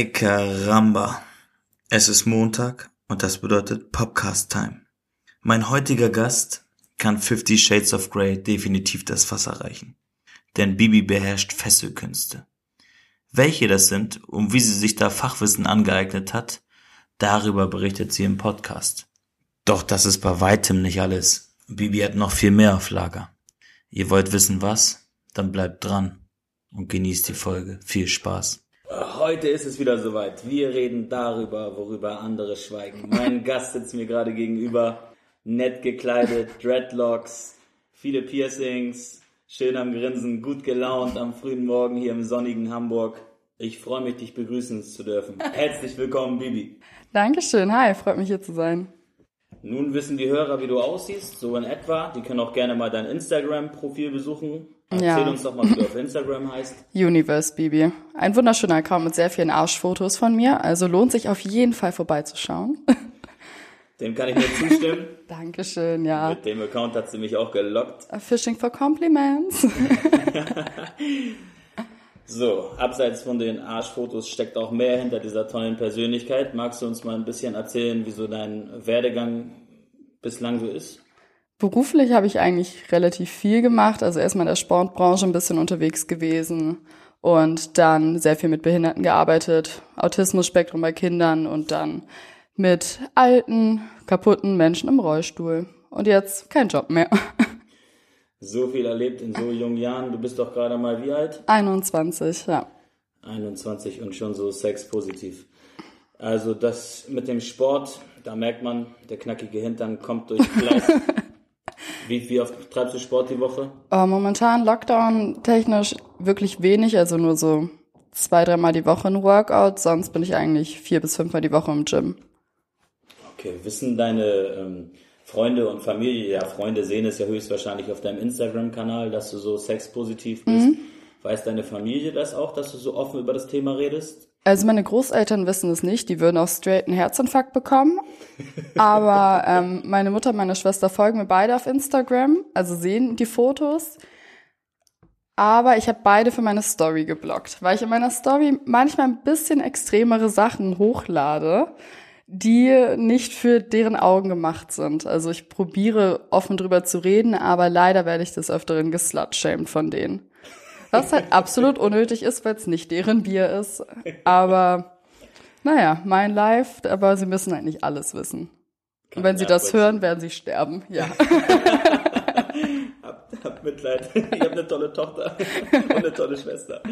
Ay caramba. Es ist Montag und das bedeutet Podcast Time. Mein heutiger Gast kann Fifty Shades of Grey definitiv das Fass erreichen. Denn Bibi beherrscht Fesselkünste. Welche das sind und wie sie sich da Fachwissen angeeignet hat, darüber berichtet sie im Podcast. Doch das ist bei weitem nicht alles. Bibi hat noch viel mehr auf Lager. Ihr wollt wissen was? Dann bleibt dran und genießt die Folge. Viel Spaß. Heute ist es wieder soweit. Wir reden darüber, worüber andere schweigen. Mein Gast sitzt mir gerade gegenüber, nett gekleidet, Dreadlocks, viele Piercings, schön am Grinsen, gut gelaunt am frühen Morgen hier im sonnigen Hamburg. Ich freue mich, dich begrüßen zu dürfen. Herzlich willkommen, Bibi. Dankeschön, hi, freut mich hier zu sein. Nun wissen die Hörer, wie du aussiehst, so in etwa. Die können auch gerne mal dein Instagram-Profil besuchen. Erzähl Ja. uns doch mal, wie du auf Instagram heißt. Universe Bibi. Ein wunderschöner Account mit sehr vielen Arschfotos von mir, also lohnt sich auf jeden Fall vorbeizuschauen. Dem kann ich nur zustimmen. Dankeschön, ja. Mit dem Account hat sie mich auch gelockt. Fishing for Compliments. So, abseits von den Arschfotos steckt auch mehr hinter dieser tollen Persönlichkeit. Magst du uns mal ein bisschen erzählen, wieso dein Werdegang bislang so ist? Beruflich habe ich eigentlich relativ viel gemacht, also erstmal in der Sportbranche ein bisschen unterwegs gewesen und dann sehr viel mit Behinderten gearbeitet, Autismus-Spektrum bei Kindern und dann mit alten, kaputten Menschen im Rollstuhl. Und jetzt kein Job mehr. So viel erlebt in so jungen Jahren. Du bist doch gerade mal wie alt? 21, ja. 21 und schon so sexpositiv. Also das mit dem Sport, da merkt man, der knackige Hintern kommt durch Fleiß. Wie, wie oft treibst du Sport die Woche? Äh, momentan Lockdown technisch wirklich wenig, also nur so zwei, dreimal die Woche ein Workout, sonst bin ich eigentlich vier bis fünfmal die Woche im Gym. Okay, wissen deine ähm, Freunde und Familie, ja, Freunde sehen es ja höchstwahrscheinlich auf deinem Instagram-Kanal, dass du so sexpositiv bist. Weiß deine Familie das auch, dass du so offen über das Thema redest? Also meine Großeltern wissen es nicht, die würden auch straight einen Herzinfarkt bekommen. Aber ähm, meine Mutter und meine Schwester folgen mir beide auf Instagram, also sehen die Fotos. Aber ich habe beide für meine Story geblockt, weil ich in meiner Story manchmal ein bisschen extremere Sachen hochlade, die nicht für deren Augen gemacht sind. Also ich probiere offen drüber zu reden, aber leider werde ich des Öfteren geslutshamed von denen. Was halt absolut unnötig ist, weil es nicht deren Bier ist. Aber naja, mein Life, aber sie müssen halt nicht alles wissen. Und wenn sie das hören, werden sie sterben. Ja. Hab, hab Mitleid. Ich habe eine tolle Tochter und eine tolle Schwester.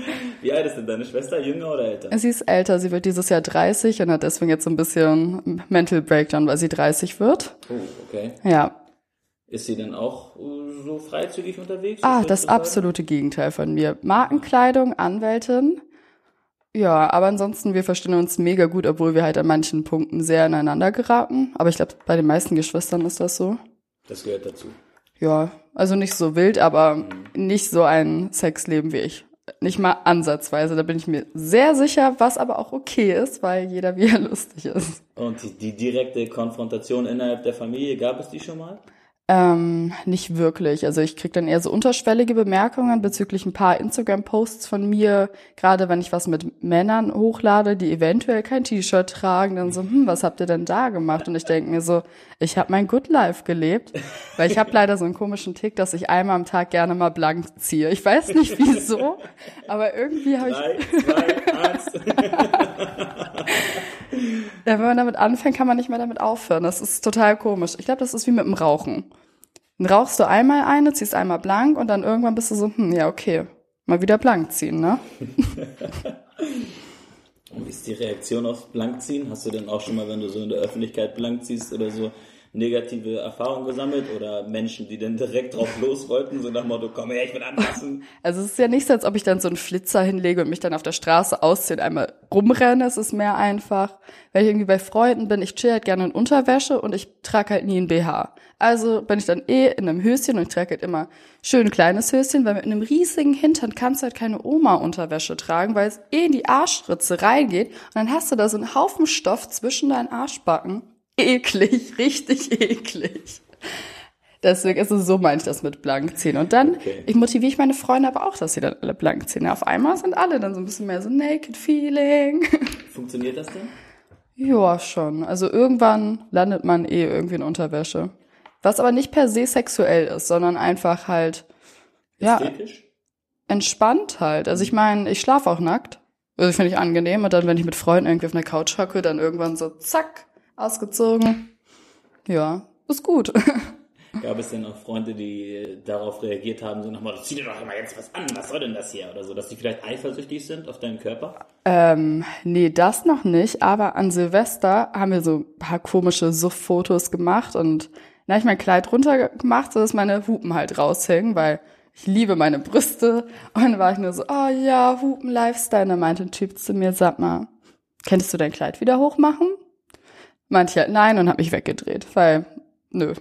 Wie alt ist denn deine Schwester? Jünger oder älter? Sie ist älter, sie wird dieses Jahr 30 und hat deswegen jetzt so ein bisschen Mental Breakdown, weil sie 30 wird. Oh, okay. Ja. Ist sie denn auch äh, so freizügig unterwegs? Ah, das absolute Gegenteil von mir. Markenkleidung, Anwältin. Ja, aber ansonsten, wir verstehen uns mega gut, obwohl wir halt an manchen Punkten sehr ineinander geraten. Aber ich glaube, bei den meisten Geschwistern ist das so. Das gehört dazu. Ja, also nicht so wild, aber nicht so ein Sexleben wie ich. Nicht mal ansatzweise. Da bin ich mir sehr sicher, was aber auch okay ist, weil jeder wie er lustig ist. Und die, die direkte Konfrontation innerhalb der Familie, gab es die schon mal? Ähm, nicht wirklich. Also ich krieg dann eher so unterschwellige Bemerkungen bezüglich ein paar Instagram-Posts von mir, gerade wenn ich was mit Männern hochlade, die eventuell kein T-Shirt tragen, dann so, hm, was habt ihr denn da gemacht? Und ich denke mir so, ich habe mein Good Life gelebt, weil ich habe leider so einen komischen Tick, dass ich einmal am Tag gerne mal blank ziehe. Ich weiß nicht wieso, aber irgendwie habe ich Drei, zwei. Ja, wenn man damit anfängt, kann man nicht mehr damit aufhören. Das ist total komisch. Ich glaube, das ist wie mit dem Rauchen. Dann rauchst du einmal eine, ziehst einmal blank und dann irgendwann bist du so, hm, ja, okay, mal wieder blank ziehen, ne? Und wie ist die Reaktion auf Blankziehen? Hast du denn auch schon mal, wenn du so in der Öffentlichkeit blank ziehst oder so, negative Erfahrungen gesammelt oder Menschen, die dann direkt drauf los wollten, so nach dem Motto, komm her, ich will anpassen. Also es ist ja nicht so, als ob ich dann so einen Flitzer hinlege und mich dann auf der Straße ausziehe und einmal rumrenne. Es ist mehr einfach, weil ich irgendwie bei Freunden bin. Ich chill halt gerne in Unterwäsche und ich trage halt nie ein BH. Also bin ich dann eh in einem Höschen und ich trage halt immer schön ein kleines Höschen, weil mit einem riesigen Hintern kannst du halt keine Oma-Unterwäsche tragen, weil es eh in die Arschritze reingeht und dann hast du da so einen Haufen Stoff zwischen deinen Arschbacken. Eklig, richtig eklig. Deswegen ist es so, meine ich das mit blank ziehen. Und dann Okay. ich motiviere ich meine Freunde aber auch, dass sie dann alle blank ziehen. Auf einmal sind alle dann so ein bisschen mehr so naked feeling. Funktioniert das denn? ja, schon. Also irgendwann landet man eh irgendwie in Unterwäsche. Was aber nicht per se sexuell ist, sondern einfach halt, ja, Ästhetisch? entspannt halt. Also ich meine, ich schlafe auch nackt. Also finde ich angenehm. Und dann, wenn ich mit Freunden irgendwie auf einer Couch hocke, dann irgendwann so zack, ausgezogen. Ja, ist gut. Gab es denn auch Freunde, die darauf reagiert haben, so nochmal, zieh dir doch mal jetzt was an, was soll denn das hier? Oder so, dass die vielleicht eifersüchtig sind auf deinen Körper? Ähm, nee, das noch nicht, aber an Silvester haben wir so ein paar komische Suff-Fotos gemacht und dann hab ich mein Kleid runtergemacht, so dass meine Hupen halt raushängen, weil ich liebe meine Brüste. Und dann war ich nur so, oh ja, Hupen-Lifestyle. Und dann meinte ein Typ zu mir, sag mal, könntest du dein Kleid wieder hochmachen? Ich halt nein und hab mich weggedreht, weil, nö.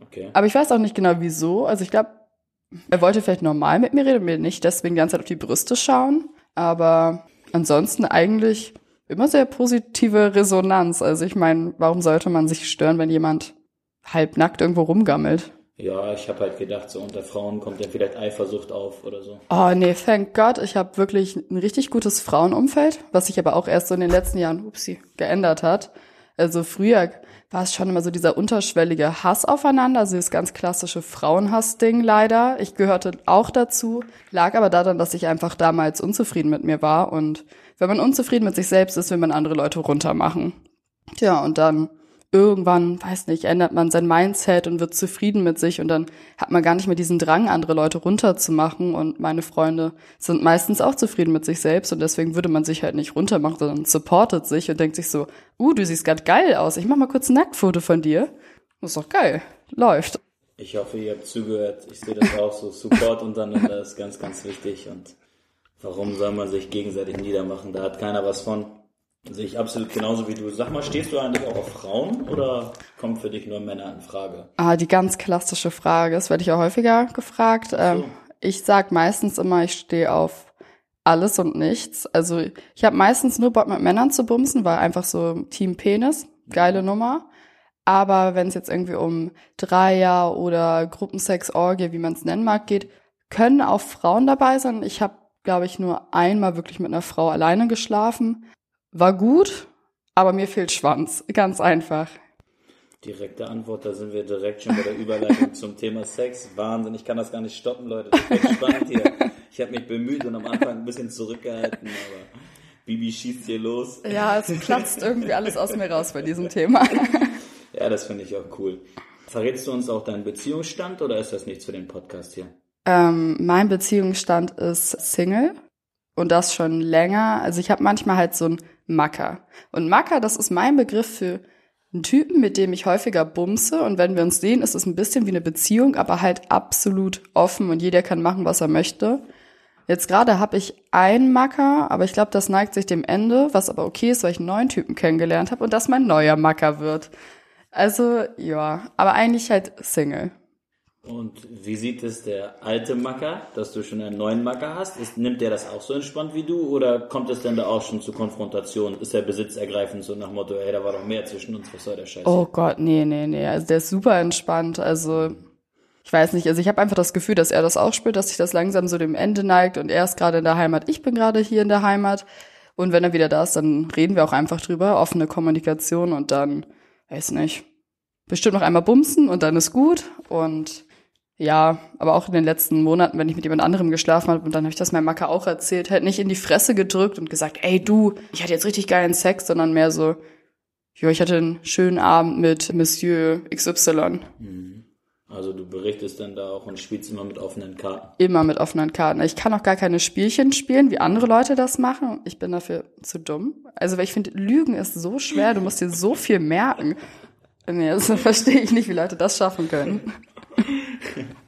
Okay. Aber ich weiß auch nicht genau wieso. Also ich glaube, er wollte vielleicht normal mit mir reden und mir nicht deswegen die ganze Zeit auf die Brüste schauen. Aber ansonsten eigentlich immer sehr positive Resonanz. Also ich meine, warum sollte man sich stören, wenn jemand halbnackt irgendwo rumgammelt? Ja, ich habe halt gedacht, so unter Frauen kommt dann vielleicht Eifersucht auf oder so. Oh nee, thank Gott, ich habe wirklich ein richtig gutes Frauenumfeld, was sich aber auch erst so in den letzten Jahren, upsie, geändert hat. Also früher war es schon immer so dieser unterschwellige Hass aufeinander, also das ganz klassische Frauenhass-Ding leider. Ich gehörte auch dazu, lag aber daran, dass ich einfach damals unzufrieden mit mir war und wenn man unzufrieden mit sich selbst ist, will man andere Leute runtermachen. Tja, und dann irgendwann, weiß nicht, ändert man sein Mindset und wird zufrieden mit sich und dann hat man gar nicht mehr diesen Drang, andere Leute runterzumachen und meine Freunde sind meistens auch zufrieden mit sich selbst und deswegen würde man sich halt nicht runtermachen, sondern supportet sich und denkt sich so, uh, du siehst grad geil aus, ich mach mal kurz ein Nacktfoto von dir. Das ist doch geil. Läuft. Ich hoffe, ihr habt zugehört. Ich sehe das auch so. Support untereinander ist ganz, ganz wichtig. Und warum soll man sich gegenseitig niedermachen? Da hat keiner was von. Sehe ich absolut genauso wie du. Sag mal, stehst du eigentlich auch auf Frauen oder kommen für dich nur Männer in Frage? Ah, die ganz klassische Frage, das werde ich auch häufiger gefragt. Ähm, ich sag meistens immer, ich stehe auf alles und nichts. Also ich habe meistens nur Bock mit Männern zu bumsen, weil einfach so Team Penis, geile Nummer. Aber wenn es jetzt irgendwie um Dreier oder Gruppensex, Orgie, wie man es nennen mag, geht, können auch Frauen dabei sein. Ich habe, glaube ich, nur einmal wirklich mit einer Frau alleine geschlafen. War gut, aber mir fehlt Schwanz. Ganz einfach. Direkte Antwort, da sind wir direkt schon bei der Überleitung zum Thema Sex. Wahnsinn, ich kann das gar nicht stoppen, Leute. Das wird spannend hier. Ich habe mich bemüht und am Anfang ein bisschen zurückgehalten, aber Bibi schießt hier los. Ja, es platzt irgendwie alles aus mir raus bei diesem Thema. Ja, das finde ich auch cool. Verrätst du uns auch deinen Beziehungsstand oder ist das nichts für den Podcast hier? Ähm, mein Beziehungsstand ist Single und das schon länger. Also ich habe manchmal halt so einen Macker. Und Macker, das ist mein Begriff für einen Typen, mit dem ich häufiger bumse. Und wenn wir uns sehen, ist es ein bisschen wie eine Beziehung, aber halt absolut offen und jeder kann machen, was er möchte. Jetzt gerade habe ich einen Macker, aber ich glaube, das neigt sich dem Ende, was aber okay ist, weil ich einen neuen Typen kennengelernt habe und das mein neuer Macker wird. Also ja, aber eigentlich halt Single. Und wie sieht es der alte Macker, dass du schon einen neuen Macker hast? Ist, nimmt der das auch so entspannt wie du oder kommt es denn da auch schon zu Konfrontation? Ist der besitzergreifend so nach Motto, ey, da war doch mehr zwischen uns, was soll der Scheiß? Oh Gott, nee, nee, nee. Also der ist super entspannt. Also ich weiß nicht, also ich habe einfach das Gefühl, dass er das auch spürt, dass sich das langsam so dem Ende neigt und er ist gerade in der Heimat, ich bin gerade hier in der Heimat. Und wenn er wieder da ist, dann reden wir auch einfach drüber, offene Kommunikation und dann, weiß nicht, bestimmt noch einmal bumsen und dann ist gut. Und ja, aber auch in den letzten Monaten, wenn ich mit jemand anderem geschlafen habe und dann habe ich das meinem Macker auch erzählt, halt nicht in die Fresse gedrückt und gesagt, ey du, ich hatte jetzt richtig geilen Sex, sondern mehr so, ja, ich hatte einen schönen Abend mit Monsieur XY. Also du berichtest dann da auch und spielst immer mit offenen Karten. Immer mit offenen Karten. Ich kann auch gar keine Spielchen spielen, wie andere Leute das machen. Ich bin dafür zu dumm. Also, weil ich finde, Lügen ist so schwer, du musst dir so viel merken. Nee, das verstehe ich nicht, wie Leute das schaffen können.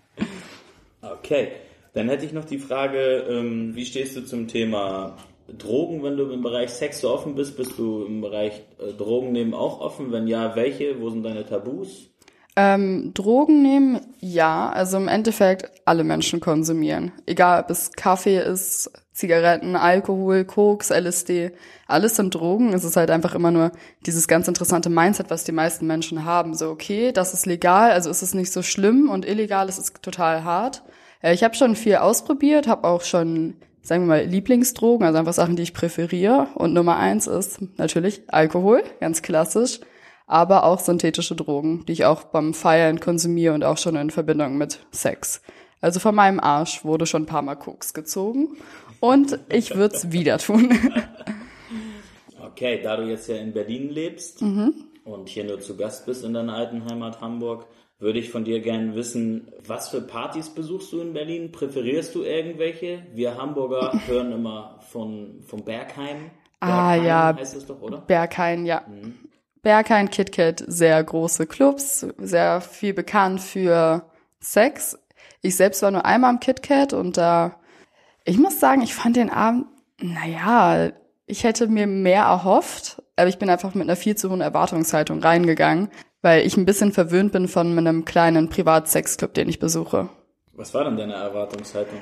Okay, dann hätte ich noch die Frage, ähm, wie stehst du zum Thema Drogen, wenn du im Bereich Sex so offen bist? Bist du im Bereich äh, Drogen nehmen auch offen? Wenn ja, welche? Wo sind deine Tabus? Ähm, Drogen nehmen, ja. Also im Endeffekt alle Menschen konsumieren. Egal, ob es Kaffee ist, Zigaretten, Alkohol, Koks, LSD. Alles sind Drogen. Es ist halt einfach immer nur dieses ganz interessante Mindset, was die meisten Menschen haben. So, okay, das ist legal, also ist es nicht so schlimm und illegal, es ist total hart. Äh, ich habe schon viel ausprobiert, habe auch schon, sagen wir mal, Lieblingsdrogen, also einfach Sachen, die ich präferiere. Und Nummer eins ist natürlich Alkohol, ganz klassisch aber auch synthetische Drogen, die ich auch beim Feiern konsumiere und auch schon in Verbindung mit Sex. Also von meinem Arsch wurde schon ein paar Mal Koks gezogen und ich würde es wieder tun. Okay, da du jetzt ja in Berlin lebst mhm. und hier nur zu Gast bist in deiner alten Heimat Hamburg, würde ich von dir gerne wissen, was für Partys besuchst du in Berlin? Präferierst du irgendwelche? Wir Hamburger hören immer von, von Bergheim. Ah, Berghain ah ja, heißt es doch, oder? Berghain, ja. Mhm. Berghain, KitKat, sehr große Clubs, sehr viel bekannt für Sex. Ich selbst war nur einmal am KitKat und da, ich muss sagen, ich fand den Abend, naja, ich hätte mir mehr erhofft, aber ich bin einfach mit einer viel zu hohen Erwartungshaltung reingegangen, weil ich ein bisschen verwöhnt bin von einem kleinen Privatsexclub, den ich besuche. Was war denn deine Erwartungshaltung?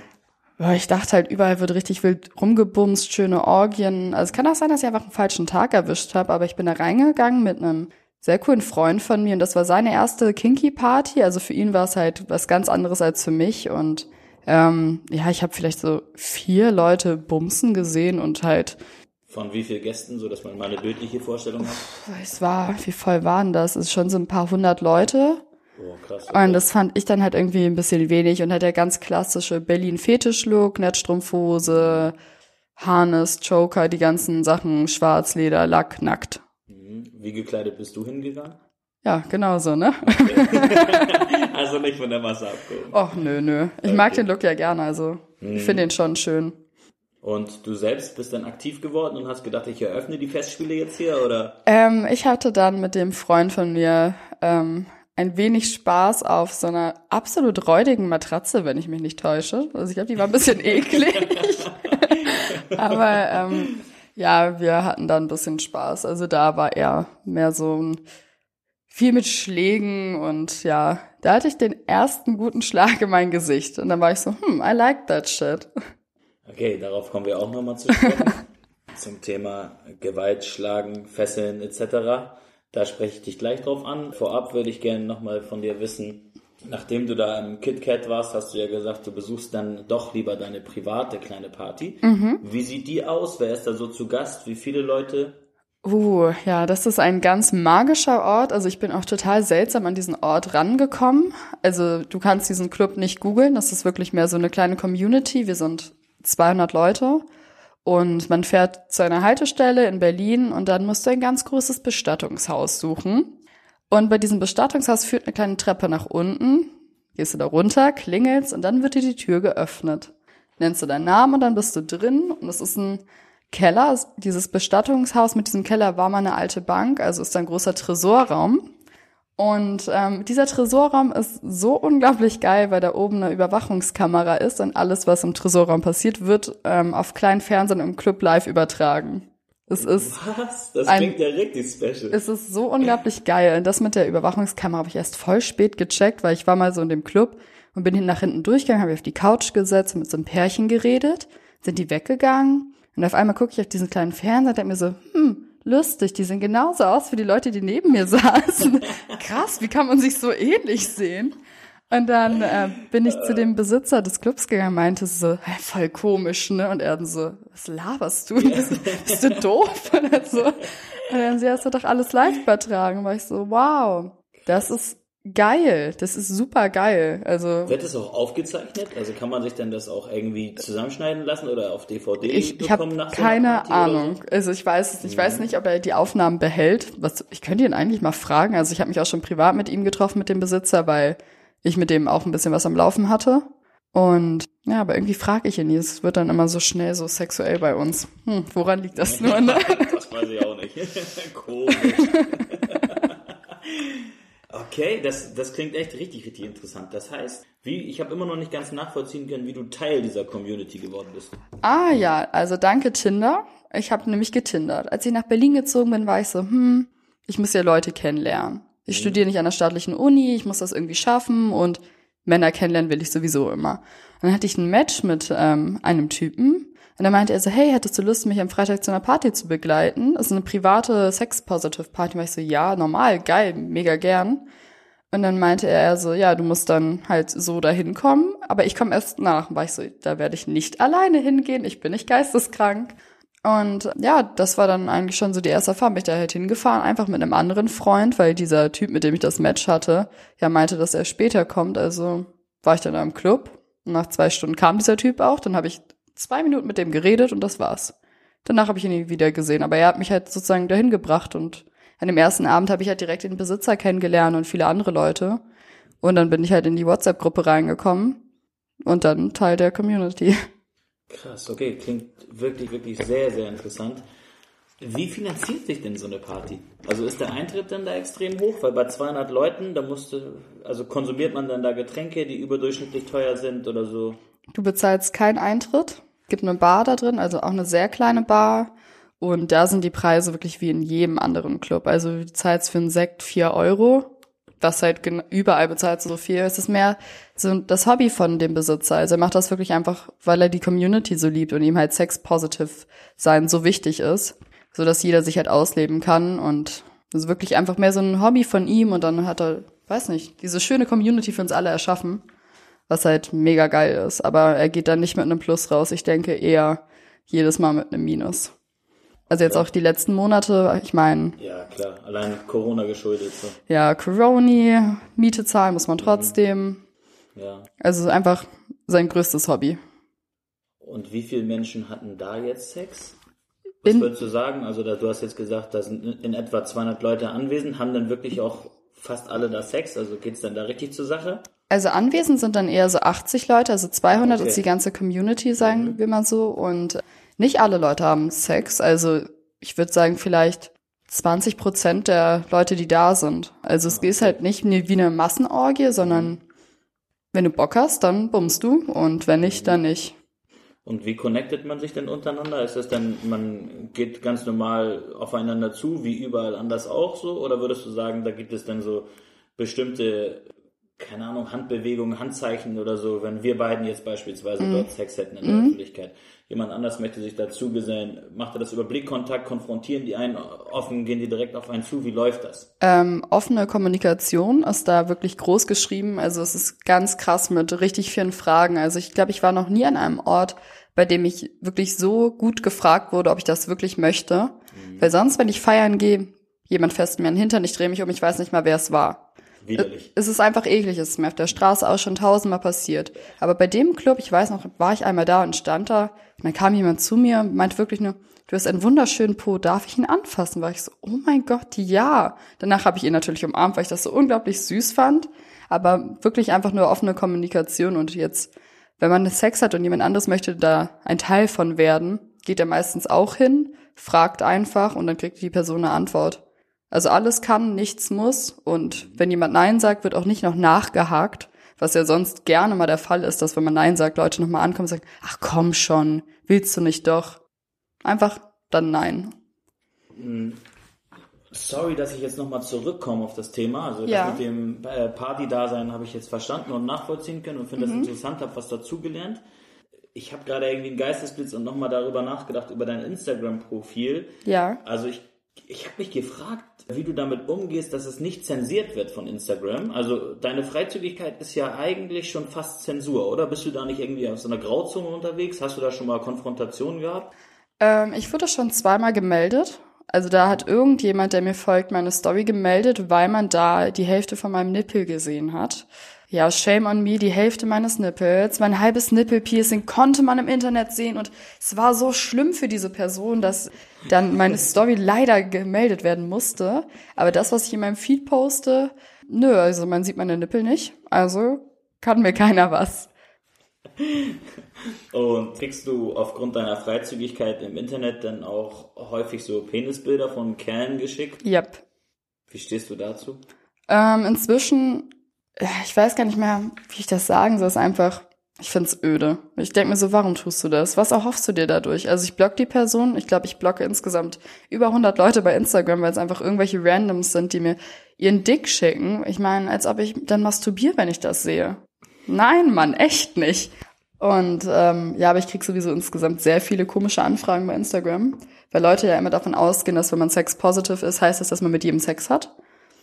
Ja, ich dachte halt, überall wird richtig wild rumgebumst, schöne Orgien. Also es kann auch sein, dass ich einfach einen falschen Tag erwischt habe, aber ich bin da reingegangen mit einem sehr coolen Freund von mir und das war seine erste Kinky-Party. Also für ihn war es halt was ganz anderes als für mich und ähm, ja, ich habe vielleicht so vier Leute bumsen gesehen und halt von wie vielen Gästen, so dass man mal eine bildliche Vorstellung hat? Es war, wie voll waren das? Es ist schon so ein paar hundert Leute. Oh, krass. Okay. Und das fand ich dann halt irgendwie ein bisschen wenig und halt der ganz klassische Berlin-Fetisch-Look, Netzstrumpfhose, Harness, Joker, die ganzen Sachen, Schwarzleder, Lack, nackt. Mhm. Wie gekleidet bist du hingegangen? Ja, genau so, ne? Also nicht von der Masse abgehoben. Och, nö, nö. Ich okay. mag den Look ja gerne, also hm. ich finde den schon schön. Und du selbst bist dann aktiv geworden und hast gedacht, ich eröffne die Festspiele jetzt hier, oder? Ähm, ich hatte dann mit dem Freund von mir ähm, ein wenig Spaß auf so einer absolut räudigen Matratze, wenn ich mich nicht täusche. Also ich glaube, die war ein bisschen eklig. Aber ähm, ja, wir hatten da ein bisschen Spaß. Also da war eher mehr so ein viel mit Schlägen und ja, da hatte ich den ersten guten Schlag in mein Gesicht. Und dann war ich so, hm, I like that shit. Okay, darauf kommen wir auch nochmal zu sprechen. Zum Thema Gewalt, Schlagen, Fesseln etc. Da spreche ich dich gleich drauf an. Vorab würde ich gerne nochmal von dir wissen, nachdem du da im KitKat warst, hast du ja gesagt, du besuchst dann doch lieber deine private kleine Party. Mhm. Wie sieht die aus? Wer ist da so zu Gast? Wie viele Leute? Uh, ja, das ist ein ganz magischer Ort. Also ich bin auch total seltsam an diesen Ort rangekommen. Also du kannst diesen Club nicht googeln. Das ist wirklich mehr so eine kleine Community. Wir sind 200 Leute. Und man fährt zu einer Haltestelle in Berlin und dann musst du ein ganz großes Bestattungshaus suchen. Und bei diesem Bestattungshaus führt eine kleine Treppe nach unten. Gehst du da runter, klingelst und dann wird dir die Tür geöffnet. Nennst du deinen Namen und dann bist du drin. Und es ist ein Keller. Dieses Bestattungshaus mit diesem Keller war mal eine alte Bank, also ist ein großer Tresorraum. Und ähm, dieser Tresorraum ist so unglaublich geil, weil da oben eine Überwachungskamera ist und alles, was im Tresorraum passiert, wird ähm, auf kleinen Fernsehen im Club live übertragen. Es ist Was? Das ein, klingt ja richtig special. Es ist so unglaublich geil. Und das mit der Überwachungskamera habe ich erst voll spät gecheckt, weil ich war mal so in dem Club und bin nach hinten durchgegangen, habe auf die Couch gesetzt und mit so einem Pärchen geredet, sind die weggegangen und auf einmal gucke ich auf diesen kleinen Fernseher und denke mir so, hm, lustig. Die sehen genauso aus wie die Leute, die neben mir saßen. Krass, wie kann man sich so ähnlich sehen? Und dann äh, bin ich zu dem Besitzer des Clubs gegangen, meinte so, hey, voll komisch, ne? Und er dann so, was laberst du? Bist, bist du doof oder so? Und dann sie hast du doch alles live übertragen. War ich so, wow, das ist geil. Das ist super geil. Also wird es auch aufgezeichnet? Also kann man sich denn das auch irgendwie zusammenschneiden lassen oder auf DVD ich, ich habe keine so Ahnung. So? Also ich weiß. Ich mhm. weiß nicht, ob er die Aufnahmen behält. Was ich könnte ihn eigentlich mal fragen. Also ich habe mich auch schon privat mit ihm getroffen mit dem Besitzer, weil ich mit dem auch ein bisschen was am Laufen hatte. Und ja, aber irgendwie frage ich ihn nie. Es wird dann immer so schnell so sexuell bei uns. Hm, woran liegt das nur? Ne? das weiß ich auch nicht. Komisch. Okay, das, das klingt echt richtig, richtig interessant. Das heißt, wie, ich habe immer noch nicht ganz nachvollziehen können, wie du Teil dieser Community geworden bist. Ah ja, also danke Tinder. Ich habe nämlich getindert. Als ich nach Berlin gezogen bin, war ich so, hm, ich muss ja Leute kennenlernen. Ich studiere nicht an der staatlichen Uni, ich muss das irgendwie schaffen und Männer kennenlernen will ich sowieso immer. Und dann hatte ich ein Match mit ähm, einem Typen und dann meinte er so, hey, hättest du Lust, mich am Freitag zu einer Party zu begleiten? Das ist eine private Sex-Positive-Party. Und ich so, ja, normal, geil, mega gern. Und dann meinte er so, ja, du musst dann halt so dahin kommen, aber ich komme erst nach. Und war ich so, da werde ich nicht alleine hingehen, ich bin nicht geisteskrank. Und ja, das war dann eigentlich schon so die erste Erfahrung. Bin ich da halt hingefahren, einfach mit einem anderen Freund, weil dieser Typ, mit dem ich das Match hatte, ja meinte, dass er später kommt. Also war ich dann da im Club. Nach zwei Stunden kam dieser Typ auch. Dann habe ich zwei Minuten mit dem geredet und das war's. Danach habe ich ihn nie wieder gesehen. Aber er hat mich halt sozusagen dahin gebracht und an dem ersten Abend habe ich halt direkt den Besitzer kennengelernt und viele andere Leute. Und dann bin ich halt in die WhatsApp-Gruppe reingekommen und dann Teil der Community. Krass, okay, klingt wirklich, wirklich sehr, sehr interessant. Wie finanziert sich denn so eine Party? Also ist der Eintritt dann da extrem hoch? Weil bei 200 Leuten, da musste, also konsumiert man dann da Getränke, die überdurchschnittlich teuer sind oder so? Du bezahlst keinen Eintritt, gibt eine Bar da drin, also auch eine sehr kleine Bar. Und da sind die Preise wirklich wie in jedem anderen Club. Also du zahlst für einen Sekt vier Euro. Das halt überall bezahlt so viel. Es ist mehr so das Hobby von dem Besitzer. Also er macht das wirklich einfach, weil er die Community so liebt und ihm halt Sex Positive sein so wichtig ist, so dass jeder sich halt ausleben kann und das ist wirklich einfach mehr so ein Hobby von ihm und dann hat er, weiß nicht, diese schöne Community für uns alle erschaffen, was halt mega geil ist. Aber er geht dann nicht mit einem Plus raus. Ich denke eher jedes Mal mit einem Minus. Also jetzt auch die letzten Monate, ich meine. Ja, klar, allein Corona geschuldet. So. Ja, Coroni, Miete zahlen muss man mhm. trotzdem. Mhm. Ja. Also einfach sein größtes Hobby. Und wie viele Menschen hatten da jetzt Sex? Was in, würdest du sagen? Also da, du hast jetzt gesagt, da sind in etwa 200 Leute anwesend. Haben dann wirklich auch fast alle da Sex? Also geht's dann da richtig zur Sache? Also anwesend sind dann eher so 80 Leute, also 200 okay. ist die ganze Community, sagen mhm. wir mal so. Und nicht alle Leute haben Sex. Also ich würde sagen, vielleicht 20 Prozent der Leute, die da sind. Also es ist halt nicht wie eine Massenorgie, sondern wenn du Bock hast, dann bummst du und wenn nicht, dann nicht. Und wie connectet man sich denn untereinander? Ist das dann, man geht ganz normal aufeinander zu, wie überall anders auch so? Oder würdest du sagen, da gibt es dann so bestimmte keine Ahnung, Handbewegungen, Handzeichen oder so, wenn wir beiden jetzt beispielsweise mm. dort Sex hätten in der mm. Öffentlichkeit. Jemand anders möchte sich dazu gesellen, macht er das über Blickkontakt, konfrontieren die einen offen, gehen die direkt auf einen zu, wie läuft das? Ähm, offene Kommunikation ist da wirklich groß geschrieben, also es ist ganz krass mit richtig vielen Fragen. Also ich glaube, ich war noch nie an einem Ort, bei dem ich wirklich so gut gefragt wurde, ob ich das wirklich möchte. Mhm. Weil sonst, wenn ich feiern gehe, jemand fest mir einen Hintern, ich drehe mich um, ich weiß nicht mal, wer es war. Widerlich. Es ist einfach eklig, es ist mir auf der Straße auch schon tausendmal passiert. Aber bei dem Club, ich weiß noch, war ich einmal da und stand da und dann kam jemand zu mir und meinte wirklich nur, du hast einen wunderschönen Po, darf ich ihn anfassen? War ich so, oh mein Gott, ja. Danach habe ich ihn natürlich umarmt, weil ich das so unglaublich süß fand. Aber wirklich einfach nur offene Kommunikation und jetzt, wenn man Sex hat und jemand anderes möchte da ein Teil von werden, geht er meistens auch hin, fragt einfach und dann kriegt die Person eine Antwort. Also alles kann, nichts muss. Und wenn jemand Nein sagt, wird auch nicht noch nachgehakt, was ja sonst gerne mal der Fall ist, dass wenn man Nein sagt, Leute nochmal ankommen und sagen, ach komm schon, willst du nicht doch? Einfach dann Nein. Hm. Sorry, dass ich jetzt nochmal zurückkomme auf das Thema. Also ja. das mit dem äh, Party-Dasein habe ich jetzt verstanden und nachvollziehen können und finde mhm. das interessant, habe was dazugelernt. Ich habe gerade irgendwie einen Geistesblitz und nochmal darüber nachgedacht, über dein Instagram-Profil. Ja. Also ich ich habe mich gefragt, wie du damit umgehst, dass es nicht zensiert wird von Instagram. Also deine Freizügigkeit ist ja eigentlich schon fast Zensur, oder? Bist du da nicht irgendwie auf so einer Grauzone unterwegs? Hast du da schon mal Konfrontationen gehabt? Ähm, ich wurde schon zweimal gemeldet. Also da hat irgendjemand, der mir folgt, meine Story gemeldet, weil man da die Hälfte von meinem Nippel gesehen hat. Ja, shame on me, die Hälfte meines Nippels. Mein halbes Nippelpiercing konnte man im Internet sehen und es war so schlimm für diese Person, dass dann meine Story leider gemeldet werden musste. Aber das, was ich in meinem Feed poste, nö, also man sieht meine Nippel nicht. Also kann mir keiner was. Und kriegst du aufgrund deiner Freizügigkeit im Internet dann auch häufig so Penisbilder von Kerlen geschickt? Yep. Wie stehst du dazu? Ähm, inzwischen ich weiß gar nicht mehr, wie ich das sagen soll, ist einfach, Ich find's öde. Ich denk mir so, warum tust du das? Was erhoffst du dir dadurch? Also ich block die Person. Ich glaube, ich blocke insgesamt über 100 Leute bei Instagram, weil es einfach irgendwelche Randoms sind, die mir ihren Dick schicken. Ich meine, als ob ich dann masturbiere, wenn ich das sehe. Nein, Mann, echt nicht. Und ähm, ja, aber ich krieg sowieso insgesamt sehr viele komische Anfragen bei Instagram, weil Leute ja immer davon ausgehen, dass wenn man Sex positive ist, heißt das, dass man mit jedem Sex hat.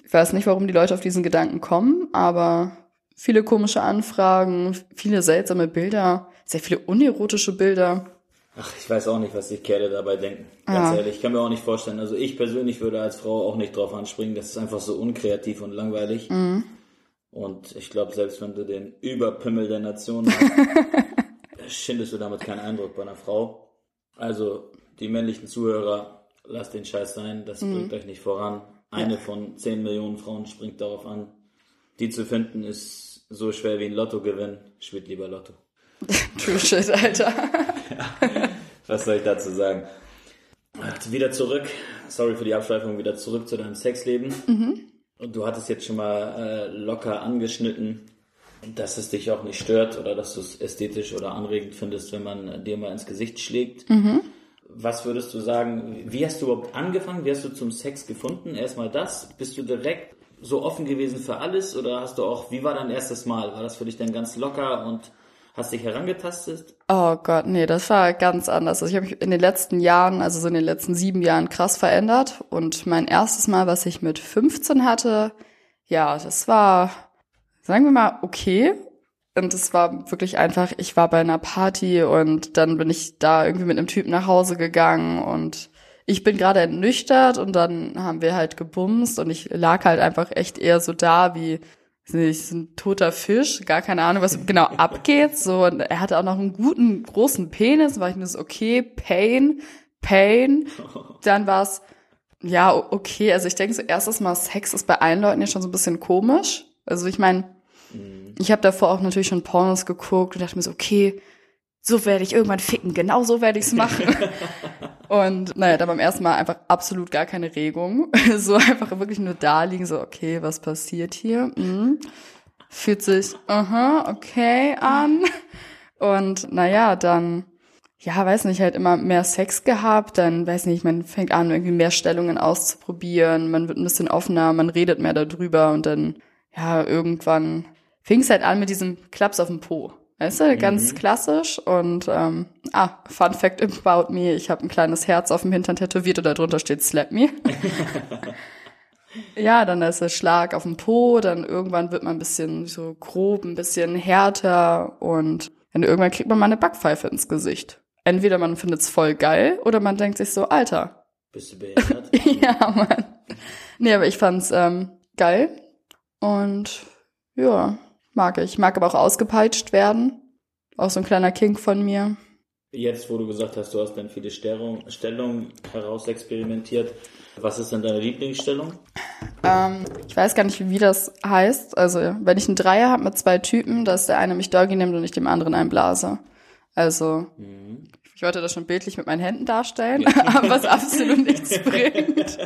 Ich weiß nicht, warum die Leute auf diesen Gedanken kommen, aber viele komische Anfragen, viele seltsame Bilder, sehr viele unerotische Bilder. Ach, ich weiß auch nicht, was die Kerle dabei denken. Ganz Ja. ehrlich, ich kann mir auch nicht vorstellen. Also ich persönlich würde als Frau auch nicht drauf anspringen. Das ist einfach so unkreativ und langweilig. Und ich glaube, selbst wenn du den Überpimmel der Nation hast, schindest du damit keinen Eindruck bei einer Frau. Also die männlichen Zuhörer, lasst den Scheiß sein. Das bringt euch nicht voran. Eine von 10 Millionen Frauen springt darauf an. Die zu finden ist so schwer wie ein Lottogewinn. Spielt lieber Lotto. True shit, Alter. Was soll ich dazu sagen? Wieder zurück, sorry für die Abschweifung, wieder zurück zu deinem Sexleben. Und du hattest jetzt schon mal äh, locker angeschnitten, dass es dich auch nicht stört oder dass du es ästhetisch oder anregend findest, wenn man dir mal ins Gesicht schlägt. Was würdest du sagen, wie hast du überhaupt angefangen? Wie hast du zum Sex gefunden? Erstmal das. Bist du direkt so offen gewesen für alles oder hast du auch, wie war dein erstes Mal? War das für dich dann ganz locker und hast dich herangetastet? Oh Gott, nee, das war ganz anders. Also ich habe mich in den letzten Jahren, also so in den letzten sieben Jahren krass verändert. Und mein erstes Mal, was ich mit 15 hatte, ja, das war, sagen wir mal, okay. Und es war wirklich einfach, ich war bei einer Party und dann bin ich da irgendwie mit einem Typen nach Hause gegangen und ich bin gerade ernüchtert und dann haben wir halt gebumst und ich lag halt einfach echt eher so da wie, nicht, ein toter Fisch, gar keine Ahnung, was genau abgeht. So, und er hatte auch noch einen guten, großen Penis, war ich mir so, okay, Pain, Pain. Dann war es, ja, okay, also ich denke so, erstes Mal Sex ist bei allen Leuten ja schon so ein bisschen komisch. Also ich meine, ich habe davor auch natürlich schon Pornos geguckt und dachte mir so, okay, so werde ich irgendwann ficken, genau so werde ich's machen. und naja, da beim ersten Mal einfach absolut gar keine Regung. So einfach wirklich nur da liegen, so, okay, was passiert hier? Mhm. Fühlt sich, aha, okay an. Und naja, dann, ja, weiß nicht, halt immer mehr Sex gehabt, dann, weiß nicht, man fängt an, irgendwie mehr Stellungen auszuprobieren, man wird ein bisschen offener, man redet mehr darüber und dann, ja, irgendwann fing es halt an mit diesem Klaps auf dem Po. Weißt du, ganz klassisch. Und ähm, ah, Fun Fact about me, ich habe ein kleines Herz auf dem Hintern tätowiert und darunter steht Slap me. ja, dann ist der Schlag auf dem Po, dann irgendwann wird man ein bisschen so grob, ein bisschen härter und dann irgendwann kriegt man mal eine Backpfeife ins Gesicht. Entweder man findet es voll geil oder man denkt sich so, Alter, Bist du behindert? ja, Mann. Nee, aber ich fand's ähm, geil. Und ja, mag ich. Mag aber auch ausgepeitscht werden. Auch so ein kleiner Kink von mir. Jetzt, wo du gesagt hast, du hast dann viele Stellungen Stellung heraus experimentiert, was ist denn deine Lieblingsstellung? Ähm, ich weiß gar nicht, wie das heißt. Also, wenn ich einen Dreier habe mit zwei Typen, dass der eine mich Doggy nimmt und ich dem anderen einblase. Also, ich wollte das schon bildlich mit meinen Händen darstellen, was absolut nichts bringt.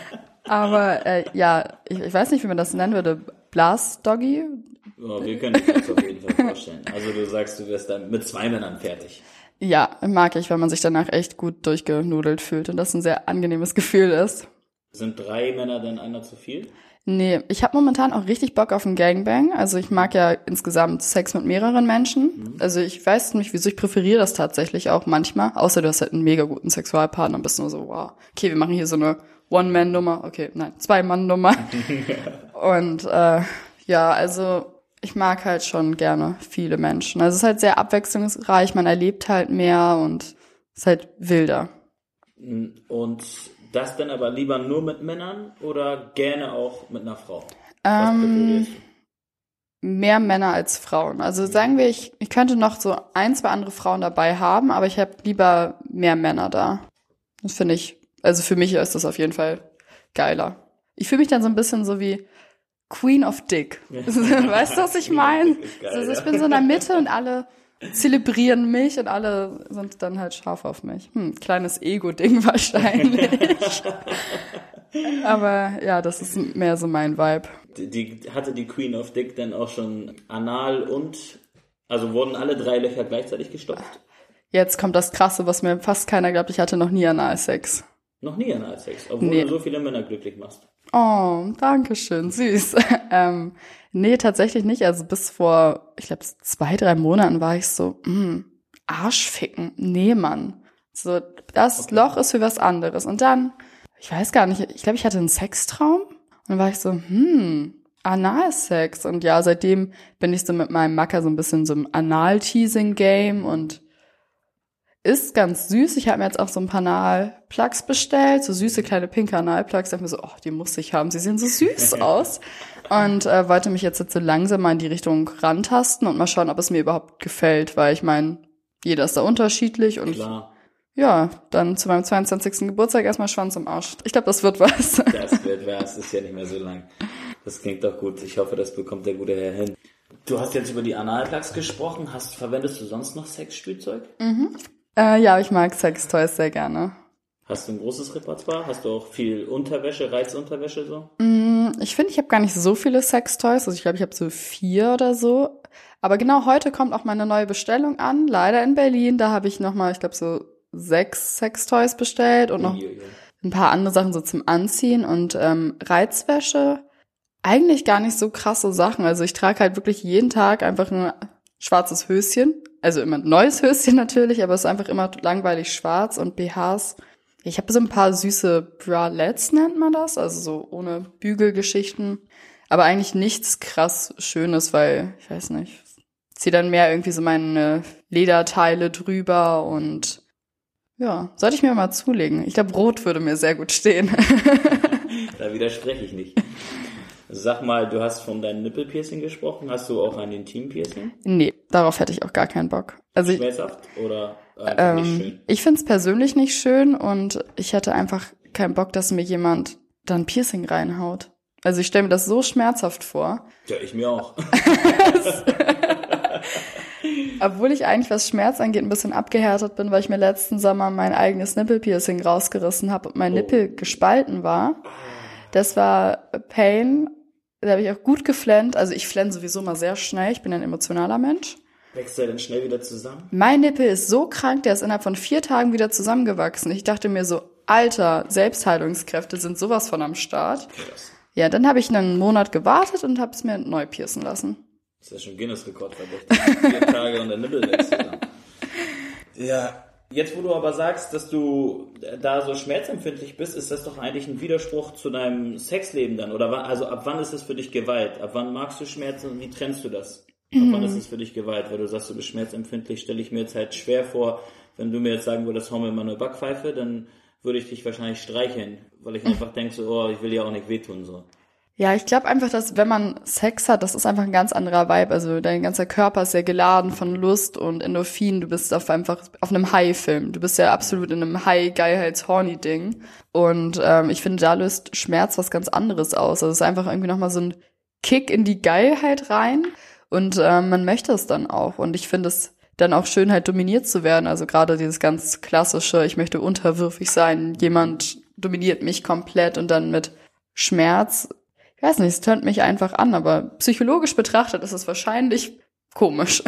Aber äh, ja, ich, ich weiß nicht, wie man das nennen würde. Blas-Doggy? Ja, wir können uns auf jeden Fall vorstellen. Also du sagst, du wirst dann mit zwei Männern fertig. Ja, mag ich, weil man sich danach echt gut durchgenudelt fühlt und das ein sehr angenehmes Gefühl ist. Sind drei Männer denn einer zu viel? Nee, ich habe momentan auch richtig Bock auf einen Gangbang. Also ich mag ja insgesamt Sex mit mehreren Menschen. Also ich weiß nicht, wieso ich präferiere das tatsächlich auch manchmal. Außer du hast halt einen mega guten Sexualpartner und bist nur so, wow, okay, wir machen hier so eine One-Man-Nummer. Okay, nein, Zwei-Mann-Nummer. und äh, ja, also ich mag halt schon gerne viele Menschen. Also es ist halt sehr abwechslungsreich, man erlebt halt mehr und es ist halt wilder. Und das dann aber lieber nur mit Männern oder gerne auch mit einer Frau? Ähm, mehr Männer als Frauen. Also sagen wir, ich, ich könnte noch so ein, zwei andere Frauen dabei haben, aber ich habe lieber mehr Männer da. Das finde ich, also für mich ist das auf jeden Fall geiler. Ich fühle mich dann so ein bisschen so wie Queen of Dick. weißt du, was ich meine? Also ich bin so in der Mitte und alle zelebrieren mich und alle sind dann halt scharf auf mich. Hm, kleines Ego-Ding wahrscheinlich. aber ja, das ist mehr so mein Vibe. Die, die, hatte die Queen of Dick dann auch schon Anal und Also wurden alle drei Löcher gleichzeitig gestopft? Jetzt kommt das Krasse, was mir fast keiner glaubt. Ich hatte noch nie Analsex. Noch nie Analsex, obwohl Nee. du so viele Männer glücklich machst. Oh, danke schön, süß. ähm, nee, tatsächlich nicht. Also bis vor, ich glaube, zwei, drei Monaten war ich so, mh, Arschficken. Nee, Mann. So, das Okay. Loch ist für was anderes. Und dann, ich weiß gar nicht, ich glaube, ich hatte einen Sextraum. Und dann war ich so, hm, Analsex. Und ja, seitdem bin ich so mit meinem Macker so ein bisschen so im Anal-Teasing-Game und ist ganz süß. Ich habe mir jetzt auch so ein paar Analplugs bestellt, so süße kleine pinke Analplugs. Da hab ich mir so, oh, die muss ich haben. Sie sehen so süß aus. Und äh, wollte mich jetzt, jetzt so langsam mal in die Richtung rantasten und mal schauen, ob es mir überhaupt gefällt, weil ich meine, jeder ist da unterschiedlich und Klar, ja, dann zu meinem 22. Geburtstag erstmal Schwanz im Arsch. Ich glaube, das wird was. das wird was, ist ja nicht mehr so lang. Das klingt doch gut. Ich hoffe, das bekommt der gute Herr hin. Du hast jetzt über die Analplugs gesprochen. Hast, verwendest du sonst noch Sexspielzeug? äh, ja, ich mag Sextoys sehr gerne. Hast du ein großes Repertoire? Hast du auch viel Unterwäsche, Reizunterwäsche so? Mm, Ich finde, ich habe gar nicht so viele Sextoys. Also ich glaube, ich habe so vier oder so. Aber genau heute kommt auch meine neue Bestellung an. Leider in Berlin. Da habe ich nochmal, ich glaube, so sechs Sextoys bestellt und noch Uiuiui. ein paar andere Sachen so zum Anziehen und ähm, Reizwäsche. Eigentlich gar nicht so krasse Sachen. Also ich trage halt wirklich jeden Tag einfach ein schwarzes Höschen. Also immer ein neues Höschen natürlich, aber es ist einfach immer langweilig schwarz und BHs. Ich habe so ein paar süße Bralettes, nennt man das, also so ohne Bügelgeschichten. Aber eigentlich nichts krass Schönes, weil, ich weiß nicht, zieh dann mehr irgendwie so meine Lederteile drüber und ja, sollte ich mir mal zulegen. Ich glaube, Rot würde mir sehr gut stehen. Da widerspreche ich nicht. Sag mal, du hast von deinem Nippelpiercing gesprochen. Hast du auch ein Intimpiercing? nee, darauf hätte ich auch gar keinen Bock. Also ich, Schmerzhaft oder ähm, schön? ich finde es persönlich nicht schön und ich hätte einfach keinen Bock, dass mir jemand dann Piercing reinhaut. Also ich stelle mir das so schmerzhaft vor. Ja, ich mir auch. Obwohl ich eigentlich, was Schmerz angeht, ein bisschen abgehärtet bin, weil ich mir letzten Sommer mein eigenes Nippelpiercing rausgerissen habe und mein Oh. Nippel gespalten war. Das war Pain. Da habe ich auch gut geflennt. Also ich flenne sowieso mal sehr schnell. Ich bin ein emotionaler Mensch. Wächst er dann schnell wieder zusammen? Mein Nippel ist so krank, der ist innerhalb von vier Tagen wieder zusammengewachsen. Ich dachte mir so, Alter, Selbstheilungskräfte sind sowas von am Start. Krass. Ja, dann habe ich einen Monat gewartet und habe es mir neu piercen lassen. Das ist ja schon Guinness-Rekord verdächtig. Vier Tage und der Nippel wächst zusammen. Ja. Jetzt, wo du aber sagst, dass du da so schmerzempfindlich bist, ist das doch eigentlich ein Widerspruch zu deinem Sexleben dann. Oder also ab wann ist es für dich Gewalt? Ab wann magst du Schmerzen und wie trennst du das? Ab wann ist es für dich Gewalt? Weil du sagst, du bist schmerzempfindlich, stelle ich mir jetzt halt schwer vor, wenn du mir jetzt sagen würdest, hau mir mal eine Backpfeife, dann würde ich dich wahrscheinlich streicheln, weil ich einfach denke so, oh, ich will ja auch nicht wehtun, so. Ja, ich glaube einfach, dass wenn man Sex hat, das ist einfach ein ganz anderer Vibe. Also dein ganzer Körper ist ja geladen von Lust und Endorphin. Du bist auf einfach auf einem High-Film. Du bist ja absolut in einem High-Geilheits-Horny-Ding. Und ähm, ich finde, da löst Schmerz was ganz anderes aus. Also es ist einfach irgendwie nochmal so ein Kick in die Geilheit rein. Und ähm, man möchte es dann auch. Und ich finde es dann auch schön, halt dominiert zu werden. Also gerade dieses ganz klassische, ich möchte unterwürfig sein, jemand dominiert mich komplett und dann mit Schmerz ich weiß nicht, es tönt mich einfach an, aber psychologisch betrachtet ist es wahrscheinlich komisch.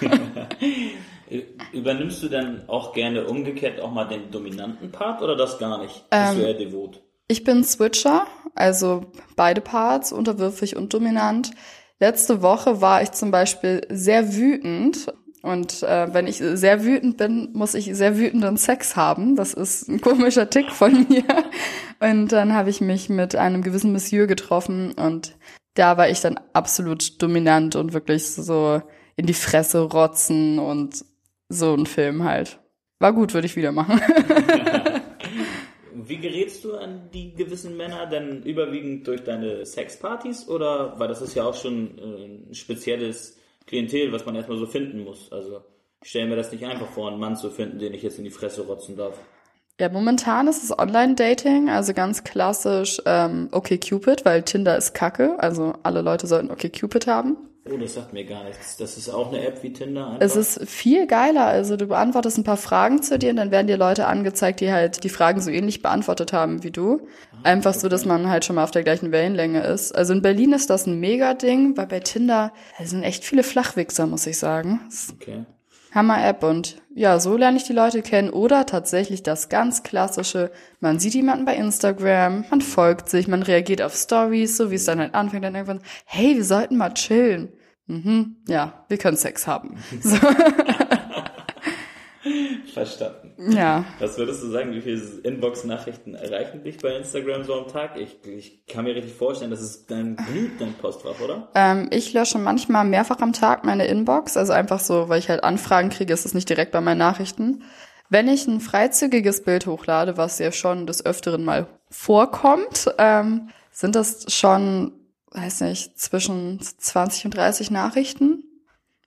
Übernimmst du dann auch gerne umgekehrt auch mal den dominanten Part oder das gar nicht? Bist Ähm, du eher devot? Ich bin Switcher, also beide Parts, unterwürfig und dominant. Letzte Woche war ich zum Beispiel sehr wütend. Und äh, wenn ich sehr wütend bin, muss ich sehr wütenden Sex haben. Das ist ein komischer Tick von mir. Und dann habe ich mich mit einem gewissen Monsieur getroffen und da war ich dann absolut dominant und wirklich so in die Fresse rotzen und so ein Film halt. War gut, würde ich wieder machen. Wie gerätst du an die gewissen Männer? Denn überwiegend durch deine Sexpartys oder, weil das ist ja auch schon äh, ein spezielles Klientel, was man erstmal so finden muss. Also ich stelle mir das nicht einfach vor, einen Mann zu finden, den ich jetzt in die Fresse rotzen darf. Ja, momentan ist es Online-Dating, also ganz klassisch ähm, OkCupid, weil Tinder ist kacke, also alle Leute sollten OkCupid haben. Oh, das sagt mir gar nichts. Das ist auch eine App wie Tinder einfach. Es ist viel geiler, also du beantwortest ein paar Fragen zu dir und dann werden dir Leute angezeigt, die halt die Fragen so ähnlich beantwortet haben wie du. Einfach so, dass man halt schon mal auf der gleichen Wellenlänge ist. Also in Berlin ist das ein Mega-Ding, weil bei Tinder sind echt viele Flachwichser, muss ich sagen. Okay. Hammer-App und ja, so lerne ich die Leute kennen. Oder tatsächlich das ganz klassische, man sieht jemanden bei Instagram, man folgt sich, man reagiert auf Stories, so wie es dann halt anfängt, dann irgendwann, hey, wir sollten mal chillen. Mhm, ja, wir können Sex haben. So, Verstanden. Ja. Was würdest du sagen, wie viele Inbox-Nachrichten erreichen dich bei Instagram so am Tag? Ich, ich kann mir richtig vorstellen, das ist dein Blut, dein Postfach, oder? Ähm, ich lösche manchmal mehrfach am Tag meine Inbox, also einfach so, weil ich halt Anfragen kriege, ist es nicht direkt bei meinen Nachrichten. Wenn ich ein freizügiges Bild hochlade, was ja schon des Öfteren mal vorkommt, ähm, sind das schon, weiß nicht, zwischen 20 und 30 Nachrichten.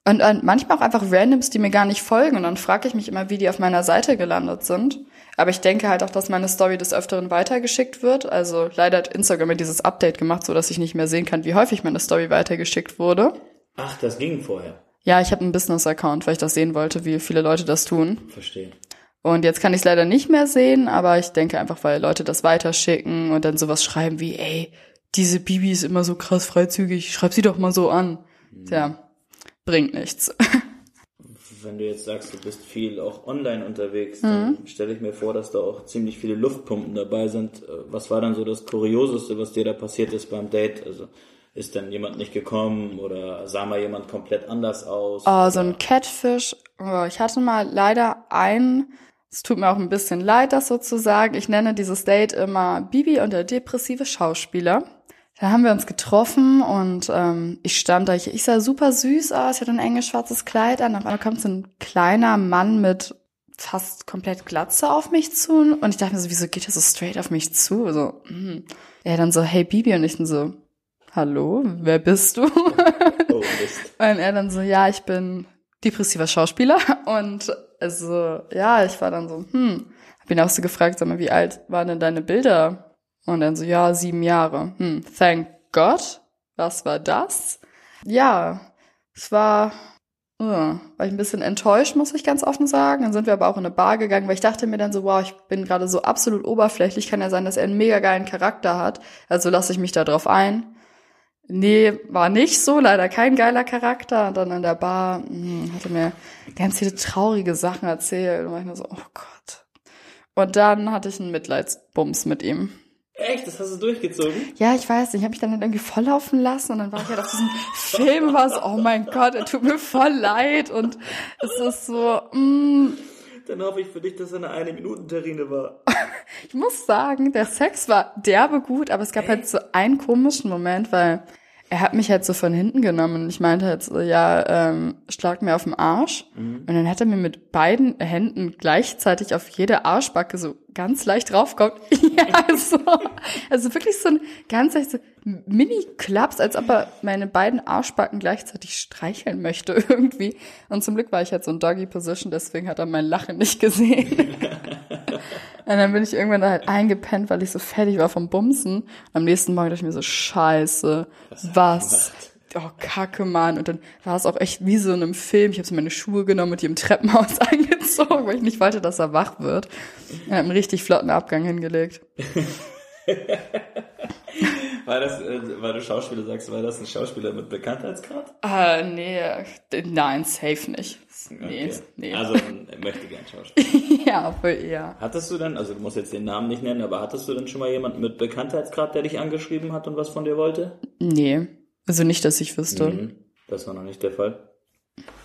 Und, und manchmal auch einfach Randoms, die mir gar nicht folgen. Und dann frage ich mich immer, wie die auf meiner Seite gelandet sind. Aber ich denke halt auch, dass meine Story des Öfteren weitergeschickt wird. Also leider hat Instagram mir dieses Update gemacht, so dass ich nicht mehr sehen kann, wie häufig meine Story weitergeschickt wurde. Ach, das ging vorher. Ja, ich habe einen Business-Account, weil ich das sehen wollte, wie viele Leute das tun. Verstehe. Und jetzt kann ich es leider nicht mehr sehen, aber ich denke einfach, weil Leute das weiterschicken und dann sowas schreiben wie, ey, diese Bibi ist immer so krass freizügig, schreib sie doch mal so an. Tja, bringt nichts. Wenn du jetzt sagst, du bist viel auch online unterwegs, dann stelle ich mir vor, dass da auch ziemlich viele Luftpumpen dabei sind. Äh, Was war dann so das Kurioseste, was dir da passiert ist beim Date? Also ist dann jemand nicht gekommen oder sah mal jemand komplett anders aus? Oh, so ein Catfish. Oh, ich hatte mal leider einen, es tut mir auch ein bisschen leid, das sozusagen. Ich nenne dieses Date immer Bibi und der depressive Schauspieler. Da haben wir uns getroffen und ähm, ich stand da, ich, ich sah super süß aus, ich hatte ein enges schwarzes Kleid an, auf einmal kommt so ein kleiner Mann mit fast komplett Glatze auf mich zu und ich dachte mir so, wieso geht er so straight auf mich zu? So, mm. Er dann so, hey Bibi und ich dann so, hallo, wer bist du? Oh. Und er dann so, ja, ich bin depressiver Schauspieler. Und also, ja, ich war dann so, hm, hab ihn auch so gefragt, sag mal, wie alt waren denn deine Bilder? Und dann so, ja, sieben Jahre. Hm, thank God. Was war das? Ja, es war, äh, war ich ein bisschen enttäuscht, muss ich ganz offen sagen. Dann sind wir aber auch in eine Bar gegangen, weil ich dachte mir dann so, wow, ich bin gerade so absolut oberflächlich. Kann ja sein, dass er einen mega geilen Charakter hat. Also lasse ich mich da drauf ein. Nee, war nicht so, leider kein geiler Charakter. Und dann in der Bar mh, hat er mir ganz viele traurige Sachen erzählt. Und war ich nur so, oh Gott. Und dann hatte ich einen Mitleidsbums mit ihm. Echt? Das hast du durchgezogen? Ja, ich weiß nicht, ich habe mich dann halt irgendwie volllaufen lassen und dann war ich halt auf diesem Film was, oh mein Gott, er tut mir voll leid und es ist so, mm, Dann hoffe ich für dich, dass er eine Eine-Minuten-Terrine war. ich muss sagen, der Sex war derbe gut, aber es gab halt so einen komischen Moment, weil er hat mich halt so von hinten genommen und ich meinte halt so, ja, ähm, schlag mir auf den Arsch. Und dann hat er mir mit beiden Händen gleichzeitig auf jede Arschbacke so ganz leicht draufgehauen. ja, so. Also wirklich so ein ganz leicht so Mini-Klaps, als ob er meine beiden Arschbacken gleichzeitig streicheln möchte irgendwie. Und zum Glück war ich halt so in Doggy-Position, deswegen hat er mein Lachen nicht gesehen. Und dann bin ich irgendwann da halt eingepennt, weil ich so fertig war vom Bumsen. Und am nächsten Morgen dachte ich mir so, scheiße, was? Oh, kacke, Mann. Und dann war es auch echt wie so in einem Film. Ich habe so meine Schuhe genommen und die im Treppenhaus angezogen, weil ich nicht wollte, dass er wach wird. Und hab einen richtig flotten Abgang hingelegt. War das, äh, weil du Schauspieler sagst, war das ein Schauspieler mit Bekanntheitsgrad? Ah, nee, nein, safe nicht. Nee, Okay. nee. Also, er möchte gern Schauspieler. ja, voll eher. Hattest du denn, also du musst jetzt den Namen nicht nennen, aber hattest du denn schon mal jemanden mit Bekanntheitsgrad, der dich angeschrieben hat und was von dir wollte? Nee. Also nicht, dass ich wüsste. Mhm. Das war noch nicht der Fall.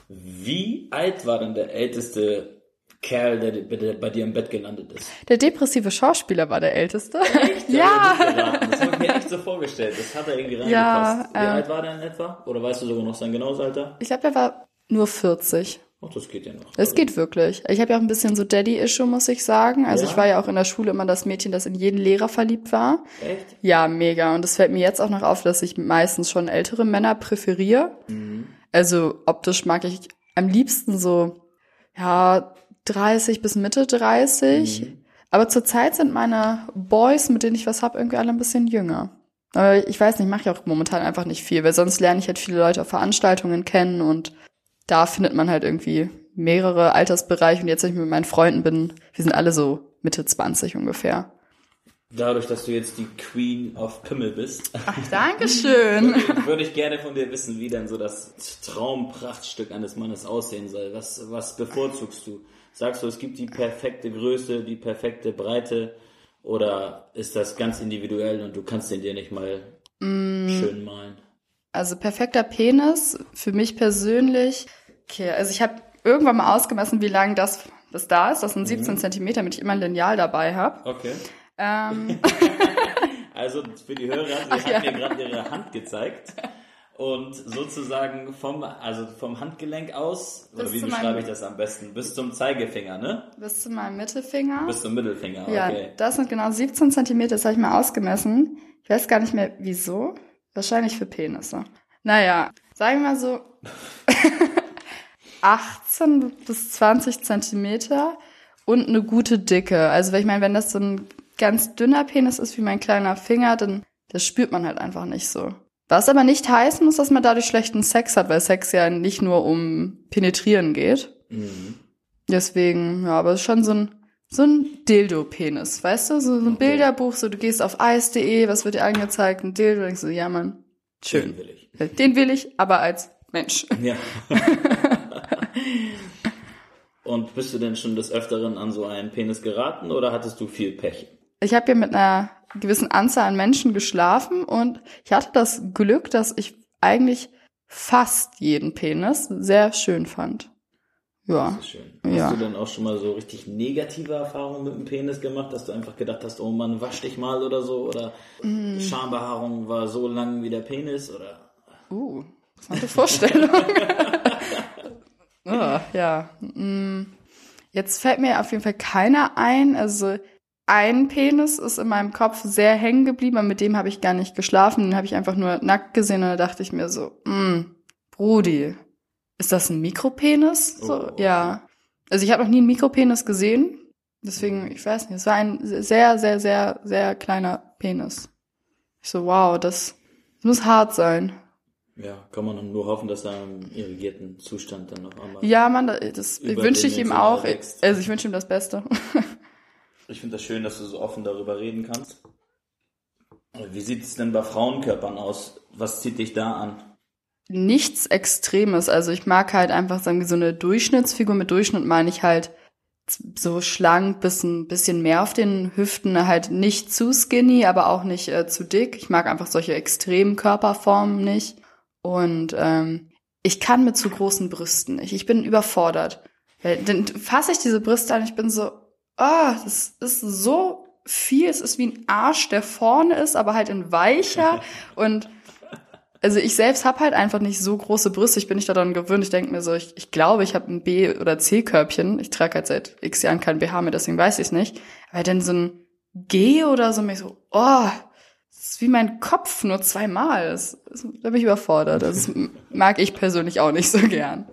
Wie alt war denn der älteste Kerl, der bei- bei dir im Bett gelandet ist? Der depressive Schauspieler war der Älteste. Der ja. geraten. Das habe ich mir echt so vorgestellt. Das hat er irgendwie reingepasst. Ja, Wie ähm, alt war der in etwa? Oder weißt du sogar noch sein genaues Alter? Ich glaube, er war nur 40. Ach, das geht ja noch. Es geht wirklich. Ich habe ja auch ein bisschen so Daddy-Issue, muss ich sagen. Also Ja? ich war ja auch in der Schule immer das Mädchen, das in jeden Lehrer verliebt war. Echt? Ja, mega. Und es fällt mir jetzt auch noch auf, dass ich meistens schon ältere Männer präferiere. Also optisch mag ich am liebsten so, ja, 30 bis Mitte 30. Aber zurzeit sind meine Boys, mit denen ich was hab, irgendwie alle ein bisschen jünger. Aber ich weiß nicht, mache ich auch momentan einfach nicht viel, weil sonst lerne ich halt viele Leute auf Veranstaltungen kennen und da findet man halt irgendwie mehrere Altersbereiche. Und jetzt, wenn ich mit meinen Freunden bin, wir sind alle so Mitte 20 ungefähr. Dadurch, dass du jetzt die Queen of Pimmel bist, Ach, Dankeschön. würde ich gerne von dir wissen, wie denn so das Traumprachtstück eines Mannes aussehen soll. Was, was bevorzugst du? Sagst du, es gibt die perfekte Größe, die perfekte Breite oder ist das ganz individuell und du kannst den dir nicht mal schön malen? Also perfekter Penis für mich persönlich. Okay, also ich habe irgendwann mal ausgemessen, wie lang das, das da ist. Das sind 17 Zentimeter, damit ich immer ein Lineal dabei habe. Okay. Ähm, Also für die Hörer, sie hat mir gerade ihre Hand gezeigt. Und sozusagen vom, also vom Handgelenk aus, oder Bis wie zu beschreibe ich das am besten? Bis zum Zeigefinger, ne? bis zu meinem Mittelfinger. Bis zum Mittelfinger, Ja, okay. das sind genau 17 Zentimeter, das habe ich mal ausgemessen. Ich weiß gar nicht mehr, wieso. Wahrscheinlich für Penisse. Naja, sagen wir mal so 18 bis 20 Zentimeter und eine gute Dicke. Also, weil ich meine, wenn das so ein ganz dünner Penis ist wie mein kleiner Finger, dann das spürt man halt einfach nicht so. Was aber nicht heißen muss, dass man dadurch schlechten Sex hat, weil Sex ja nicht nur um Penetrieren geht. Mhm. Deswegen, ja, aber es ist schon so ein, so ein Dildo-Penis, weißt du? So, so ein Okay. Bilderbuch, so du gehst auf eis.de, was wird dir angezeigt? Ein Dildo, denkst du, ja, Mann, Schön schön. will ich. Den will ich, aber als Mensch. Ja. Und bist du denn schon des Öfteren an so einen Penis geraten oder hattest du viel Pech? Ich habe ja mit einer gewissen Anzahl an Menschen geschlafen und ich hatte das Glück, dass ich eigentlich fast jeden Penis sehr schön fand. Ja. Das ist schön. Hast Ja. du denn auch schon mal so richtig negative Erfahrungen mit dem Penis gemacht, dass du einfach gedacht hast, oh Mann, wasch dich mal oder so? Oder Mm. Schambehaarung war so lang wie der Penis? Oder Uh, interessante Vorstellung. oh, ja. mm. Jetzt fällt mir auf jeden Fall keiner ein. Also ein Penis ist in meinem Kopf sehr hängen geblieben, aber mit dem habe ich gar nicht geschlafen. Den habe ich einfach nur nackt gesehen und da dachte ich mir so, mm, Brudi, ist das ein Mikropenis? So, Oh. ja. Also ich habe noch nie einen Mikropenis gesehen. Deswegen, ich weiß nicht, es war ein sehr, sehr, sehr, sehr kleiner Penis. Ich so, wow, das, das muss hart sein. ja, kann man nur hoffen, dass er im irrigierten Zustand dann noch einmal. Ja, Mann, das wünsche ich ihm auch. wächst. Also ich wünsche ihm das Beste. Ich finde das schön, dass du so offen darüber reden kannst. Wie sieht es denn bei Frauenkörpern aus? Was zieht dich da an? Nichts Extremes. Also ich mag halt einfach sagen wir so eine Durchschnittsfigur. Mit Durchschnitt meine ich halt so schlank, bisschen, bisschen mehr auf den Hüften, halt nicht zu skinny, aber auch nicht äh, zu dick. Ich mag einfach solche extremen Körperformen nicht. Und ähm, ich kann mit zu großen Brüsten nicht. Ich bin überfordert. Weil, dann fasse ich diese Brüste an, ich bin so, oh, das ist so viel. Es ist wie ein Arsch, der vorne ist, aber halt in weicher. Und also ich selbst habe halt einfach nicht so große Brüste. Ich bin nicht daran gewöhnt. Ich denke mir so, ich, ich glaube, ich habe ein B- oder C-Körbchen. Ich trage halt seit x Jahren kein BH mehr, deswegen weiß ich es nicht. Aber dann so ein G oder so, mir so, oh, das ist wie mein Kopf nur zweimal. Das, das, da bin ich überfordert. Das mag ich persönlich auch nicht so gern.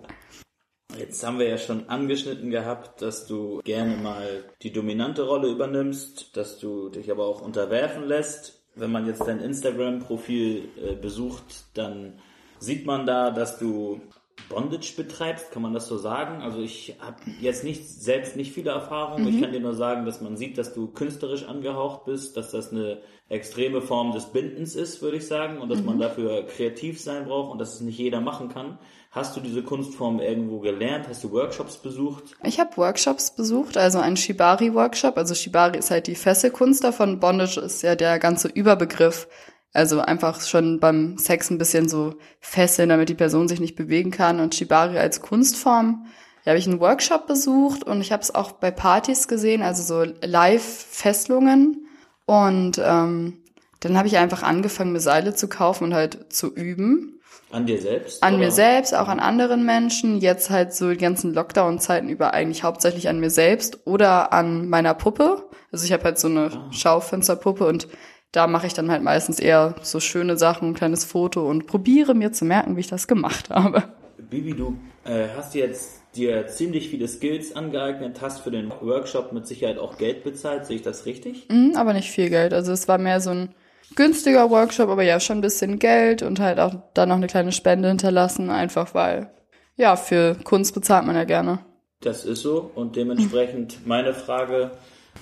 Jetzt haben wir ja schon angeschnitten gehabt, dass du gerne mal die dominante Rolle übernimmst, dass du dich aber auch unterwerfen lässt. Wenn man jetzt dein Instagram-Profil äh, besucht, dann sieht man da, dass du Bondage betreibst, kann man das so sagen? Also ich habe jetzt nicht selbst nicht viele Erfahrungen. Ich kann dir nur sagen, dass man sieht, dass du künstlerisch angehaucht bist, dass das eine extreme Form des Bindens ist, würde ich sagen, und dass man dafür kreativ sein braucht und dass es nicht jeder machen kann. Hast du diese Kunstform irgendwo gelernt? Hast du Workshops besucht? Ich habe Workshops besucht, also einen Shibari-Workshop. Also Shibari ist halt die Fesselkunst davon. Bondage ist ja der ganze Überbegriff. Also einfach schon beim Sex ein bisschen so fesseln, damit die Person sich nicht bewegen kann. Und Shibari als Kunstform. Da habe ich einen Workshop besucht und ich habe es auch bei Partys gesehen, also so Live-Fesselungen. Und ähm, dann habe ich einfach angefangen, mir Seile zu kaufen und halt zu üben. An dir selbst? An oder? mir selbst, auch an anderen Menschen. Jetzt halt so die ganzen Lockdown-Zeiten über eigentlich hauptsächlich an mir selbst oder an meiner Puppe. Also ich habe halt so eine Schaufensterpuppe und da mache ich dann halt meistens eher so schöne Sachen, ein kleines Foto und probiere mir zu merken, wie ich das gemacht habe. Bibi, du äh, hast jetzt dir ziemlich viele Skills angeeignet, hast für den Workshop mit Sicherheit auch Geld bezahlt. Sehe ich das richtig? Mhm, aber nicht viel Geld. Also es war mehr so ein günstiger Workshop, aber ja, schon ein bisschen Geld und halt auch dann noch eine kleine Spende hinterlassen, einfach weil, ja, für Kunst bezahlt man ja gerne. Das ist so und dementsprechend meine Frage,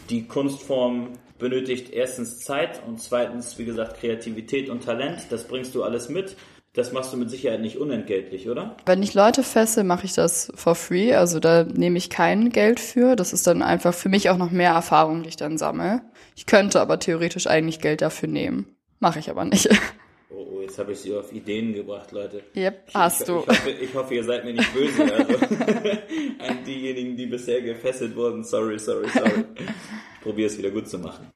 die Kunstform benötigt erstens Zeit und zweitens, wie gesagt, Kreativität und Talent. Das bringst du alles mit. Das machst du mit Sicherheit nicht unentgeltlich, oder? Wenn ich Leute fesse, mache ich das for free. Also da nehme ich kein Geld für. Das ist dann einfach für mich auch noch mehr Erfahrung, die ich dann sammle. Ich könnte aber theoretisch eigentlich Geld dafür nehmen. Mache ich aber nicht. Oh, oh jetzt habe ich sie auf Ideen gebracht, Leute. Yep, Ich- hast ich, du. Ich hoffe, ich hoffe, ihr seid mir nicht böse. Also. An diejenigen, die bisher gefesselt wurden. Sorry, sorry, sorry. Ich probiere es wieder gut zu machen.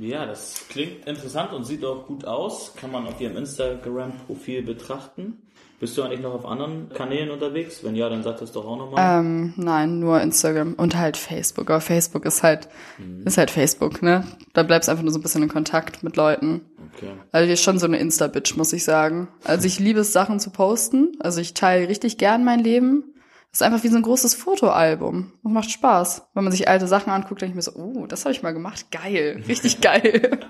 Ja, das klingt interessant und sieht auch gut aus. Kann man auf ihrem Instagram-Profil betrachten. Bist du eigentlich noch auf anderen Kanälen unterwegs? Wenn ja, dann sag das doch auch nochmal. Ähm, nein, nur Instagram und halt Facebook. Aber Facebook ist halt, ist halt Facebook, ne? Da bleibst du einfach nur so ein bisschen in Kontakt mit Leuten. Okay. Also ich ist schon so eine Insta-Bitch, muss ich sagen. Also ich liebe es, Sachen zu posten. Also ich teile richtig gern mein Leben. Das ist einfach wie so ein großes Fotoalbum. Und macht Spaß. Wenn man sich alte Sachen anguckt, denke ich mir so, oh, das habe ich mal gemacht. Geil. Richtig geil.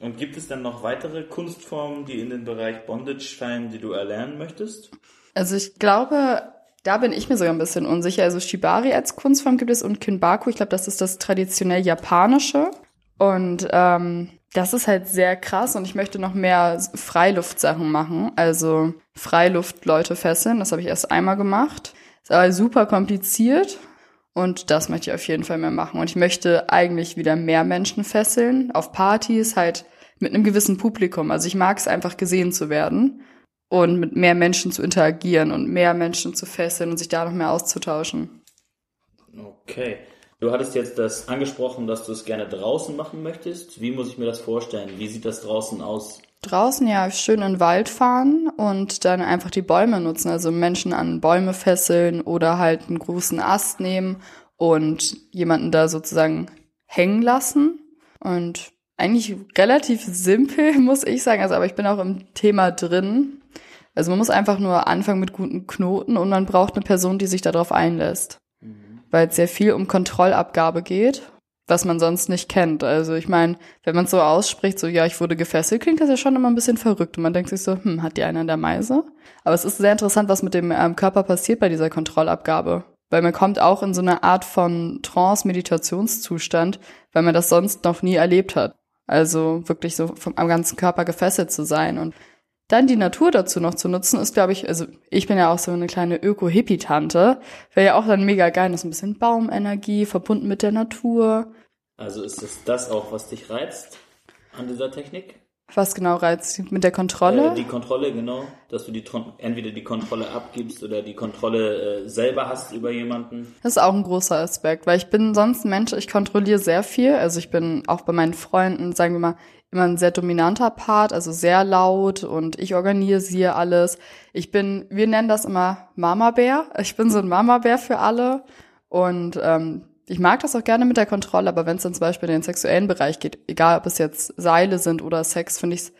Und gibt es dann noch weitere Kunstformen, die in den Bereich Bondage fallen, die du erlernen möchtest? Also ich glaube, da bin ich mir sogar ein bisschen unsicher. Also Shibari als Kunstform gibt es und Kinbaku. Ich glaube, das ist das traditionell japanische. Und ähm, das ist halt sehr krass und ich möchte noch mehr Freiluftsachen machen. Also Freiluftleute fesseln. Das habe ich erst einmal gemacht. Ist aber super kompliziert. Und das möchte ich auf jeden Fall mehr machen. Und ich möchte eigentlich wieder mehr Menschen fesseln. Auf Partys halt mit einem gewissen Publikum. Also ich mag es einfach gesehen zu werden und mit mehr Menschen zu interagieren und mehr Menschen zu fesseln und sich da noch mehr auszutauschen. Okay. Du hattest jetzt das angesprochen, dass du es gerne draußen machen möchtest. Wie muss ich mir das vorstellen? Wie sieht das draußen aus? Draußen ja schön in den Wald fahren und dann einfach die Bäume nutzen, also Menschen an Bäume fesseln oder halt einen großen Ast nehmen und jemanden da sozusagen hängen lassen. Und eigentlich relativ simpel, muss ich sagen. Also, aber ich bin auch im Thema drin. Also man muss einfach nur anfangen mit guten Knoten und man braucht eine Person, die sich darauf einlässt. Weil es sehr viel um Kontrollabgabe geht, was man sonst nicht kennt. Also ich meine, wenn man so ausspricht, so ja, ich wurde gefesselt, klingt das ja schon immer ein bisschen verrückt. Und man denkt sich so, hm, hat die einer in der Meise? Aber es ist sehr interessant, was mit dem ähm, Körper passiert bei dieser Kontrollabgabe. Weil man kommt auch in so eine Art von Trance-Meditationszustand, weil man das sonst noch nie erlebt hat. Also wirklich so vom, am ganzen Körper gefesselt zu sein. Und dann die Natur dazu noch zu nutzen, ist, glaube ich, also ich bin ja auch so eine kleine Öko-Hippie-Tante, wäre ja auch dann mega geil, das ist ein bisschen Baumenergie, verbunden mit der Natur. Also ist es das auch, was dich reizt an dieser Technik? Was genau reizt mit der Kontrolle? Äh, die Kontrolle, genau. Dass du die entweder die Kontrolle abgibst oder die Kontrolle äh, selber hast über jemanden. Das ist auch ein großer Aspekt, weil ich bin sonst ein Mensch, ich kontrolliere sehr viel. Also ich bin auch bei meinen Freunden, sagen wir mal, immer ein sehr dominanter Part, also sehr laut und ich organisiere alles. Ich bin, wir nennen das immer Mama-Bär. Ich bin so ein Mama-Bär für alle und ähm, ich mag das auch gerne mit der Kontrolle, aber wenn es dann zum Beispiel in den sexuellen Bereich geht, egal ob es jetzt Seile sind oder Sex, finde ich es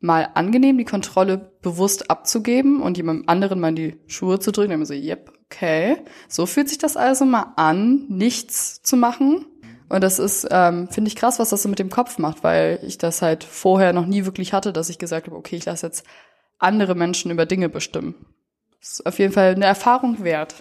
mal angenehm, die Kontrolle bewusst abzugeben und jemandem anderen mal in die Schuhe zu drücken. Dann so, yep, okay. So fühlt sich das also mal an, nichts zu machen. Und das ist, ähm, finde ich krass, was das so mit dem Kopf macht, weil ich das halt vorher noch nie wirklich hatte, dass ich gesagt habe, okay, ich lasse jetzt andere Menschen über Dinge bestimmen. Das ist auf jeden Fall eine Erfahrung wert.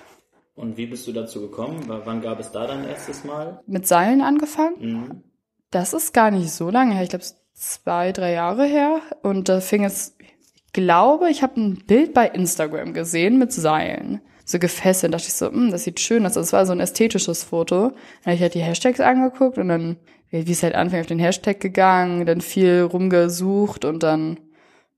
Und wie bist du dazu gekommen? Wann gab es da dein erstes Mal? Mit Seilen angefangen. Mhm. Das ist gar nicht so lange her. Ich glaube, zwei, drei Jahre her. Und da fing es, ich glaube, ich habe ein Bild bei Instagram gesehen mit Seilen. So gefesselt. Da dachte ich so, hm, das sieht schön aus. Das war so ein ästhetisches Foto. Dann habe ich halt die Hashtags angeguckt und dann, wie es halt anfängt, auf den Hashtag gegangen, dann viel rumgesucht und dann,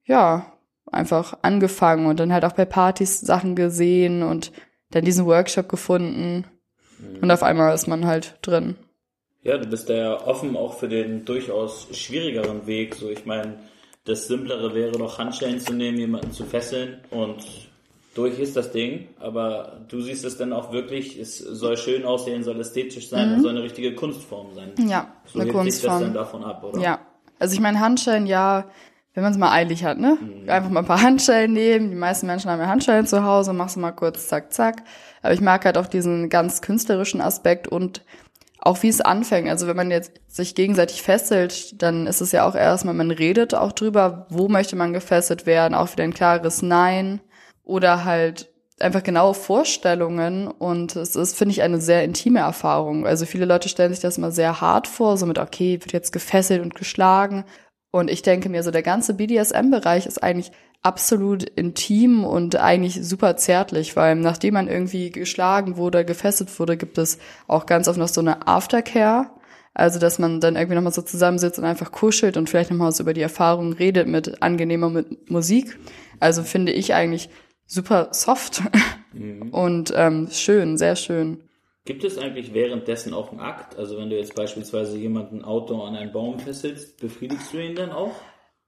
ja, einfach angefangen und dann halt auch bei Partys Sachen gesehen und dann diesen Workshop gefunden. Und auf einmal ist man halt drin. Ja, du bist da ja offen auch für den durchaus schwierigeren Weg. So, ich meine, das Simplere wäre doch Handschellen zu nehmen, jemanden zu fesseln und durch ist das Ding. Aber du siehst es dann auch wirklich, es soll schön aussehen, soll ästhetisch sein, es soll eine richtige Kunstform sein. Ja, So eine hebt sich das dann Kunstform. davon ab, oder? Ja. Also ich meine, Handschellen, ja, wenn man es mal eilig hat, ne? Einfach mal ein paar Handschellen nehmen. Die meisten Menschen haben ja Handschellen zu Hause, machst du mal kurz, zack, zack. Aber ich mag halt auch diesen ganz künstlerischen Aspekt und auch wie es anfängt. Also wenn man jetzt sich gegenseitig fesselt, dann ist es ja auch erstmal, man redet auch drüber, wo möchte man gefesselt werden, auch wieder ein klares Nein. Oder halt einfach genaue Vorstellungen und es ist, finde ich, eine sehr intime Erfahrung. Also viele Leute stellen sich das immer sehr hart vor, so mit, okay, wird jetzt gefesselt und geschlagen. Und ich denke mir, so der ganze BDSM-Bereich ist eigentlich absolut intim und eigentlich super zärtlich, weil nachdem man irgendwie geschlagen wurde, gefesselt wurde, gibt es auch ganz oft noch so eine Aftercare. Also, dass man dann irgendwie nochmal so zusammensitzt und einfach kuschelt und vielleicht nochmal so über die Erfahrungen redet mit angenehmer mit Musik. Also finde ich eigentlich super soft mhm. und ähm, schön, sehr schön. Gibt es eigentlich währenddessen auch einen Akt? Also wenn du jetzt beispielsweise jemanden Auto an einen Baum fesselst, befriedigst du ihn dann auch?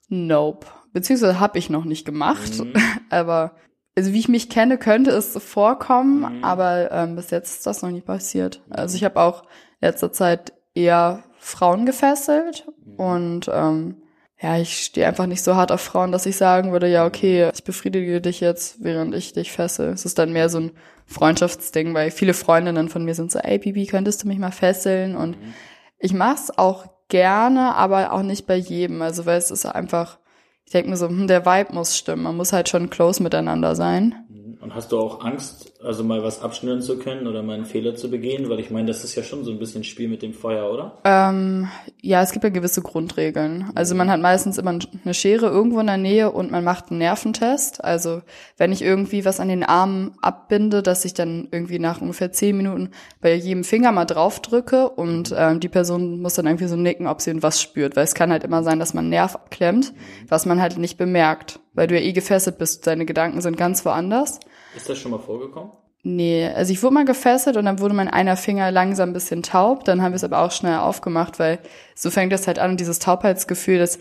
Nope. Beziehungsweise habe ich noch nicht gemacht. Mhm. Aber also wie ich mich kenne, könnte es vorkommen, mhm. aber ähm, bis jetzt ist das noch nie passiert. Mhm. Also ich habe auch letzter Zeit eher Frauen gefesselt mhm. und ähm, ja, ich stehe einfach nicht so hart auf Frauen, dass ich sagen würde, ja, okay, ich befriedige dich jetzt, während ich dich fessel. Es ist dann mehr so ein Freundschaftsding, weil viele Freundinnen von mir sind so, ey, Bibi, könntest du mich mal fesseln? Und mhm. ich mach's auch gerne, aber auch nicht bei jedem. Also, weil es ist einfach, ich denke mir so, hm, der Vibe muss stimmen. Man muss halt schon close miteinander sein. Und hast du auch Angst, also mal was abschnüren zu können oder mal einen Fehler zu begehen? Weil ich meine, das ist ja schon so ein bisschen Spiel mit dem Feuer, oder? Ähm, ja, es gibt ja gewisse Grundregeln. Also man hat meistens immer eine Schere irgendwo in der Nähe und man macht einen Nerventest. Also wenn ich irgendwie was an den Armen abbinde, dass ich dann irgendwie nach ungefähr zehn Minuten bei jedem Finger mal drauf drücke und ähm, die Person muss dann irgendwie so nicken, ob sie was spürt. Weil es kann halt immer sein, dass man einen Nerv abklemmt, was man halt nicht bemerkt. Weil du ja eh gefesselt bist, deine Gedanken sind ganz woanders. Ist das schon mal vorgekommen? Nee, also ich wurde mal gefesselt und dann wurde mein einer Finger langsam ein bisschen taub. Dann haben wir es aber auch schnell aufgemacht, weil so fängt das halt an, dieses Taubheitsgefühl, das,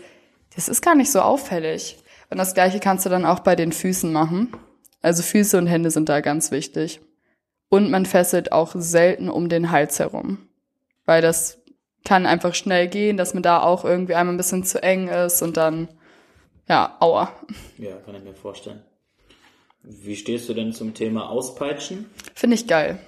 das ist gar nicht so auffällig. Und das gleiche kannst du dann auch bei den Füßen machen. Also Füße und Hände sind da ganz wichtig. Und man fesselt auch selten um den Hals herum. Weil das kann einfach schnell gehen, dass man da auch irgendwie einmal ein bisschen zu eng ist und dann, ja, aua. Ja, kann ich mir vorstellen. Wie stehst du denn zum Thema Auspeitschen? Finde ich geil.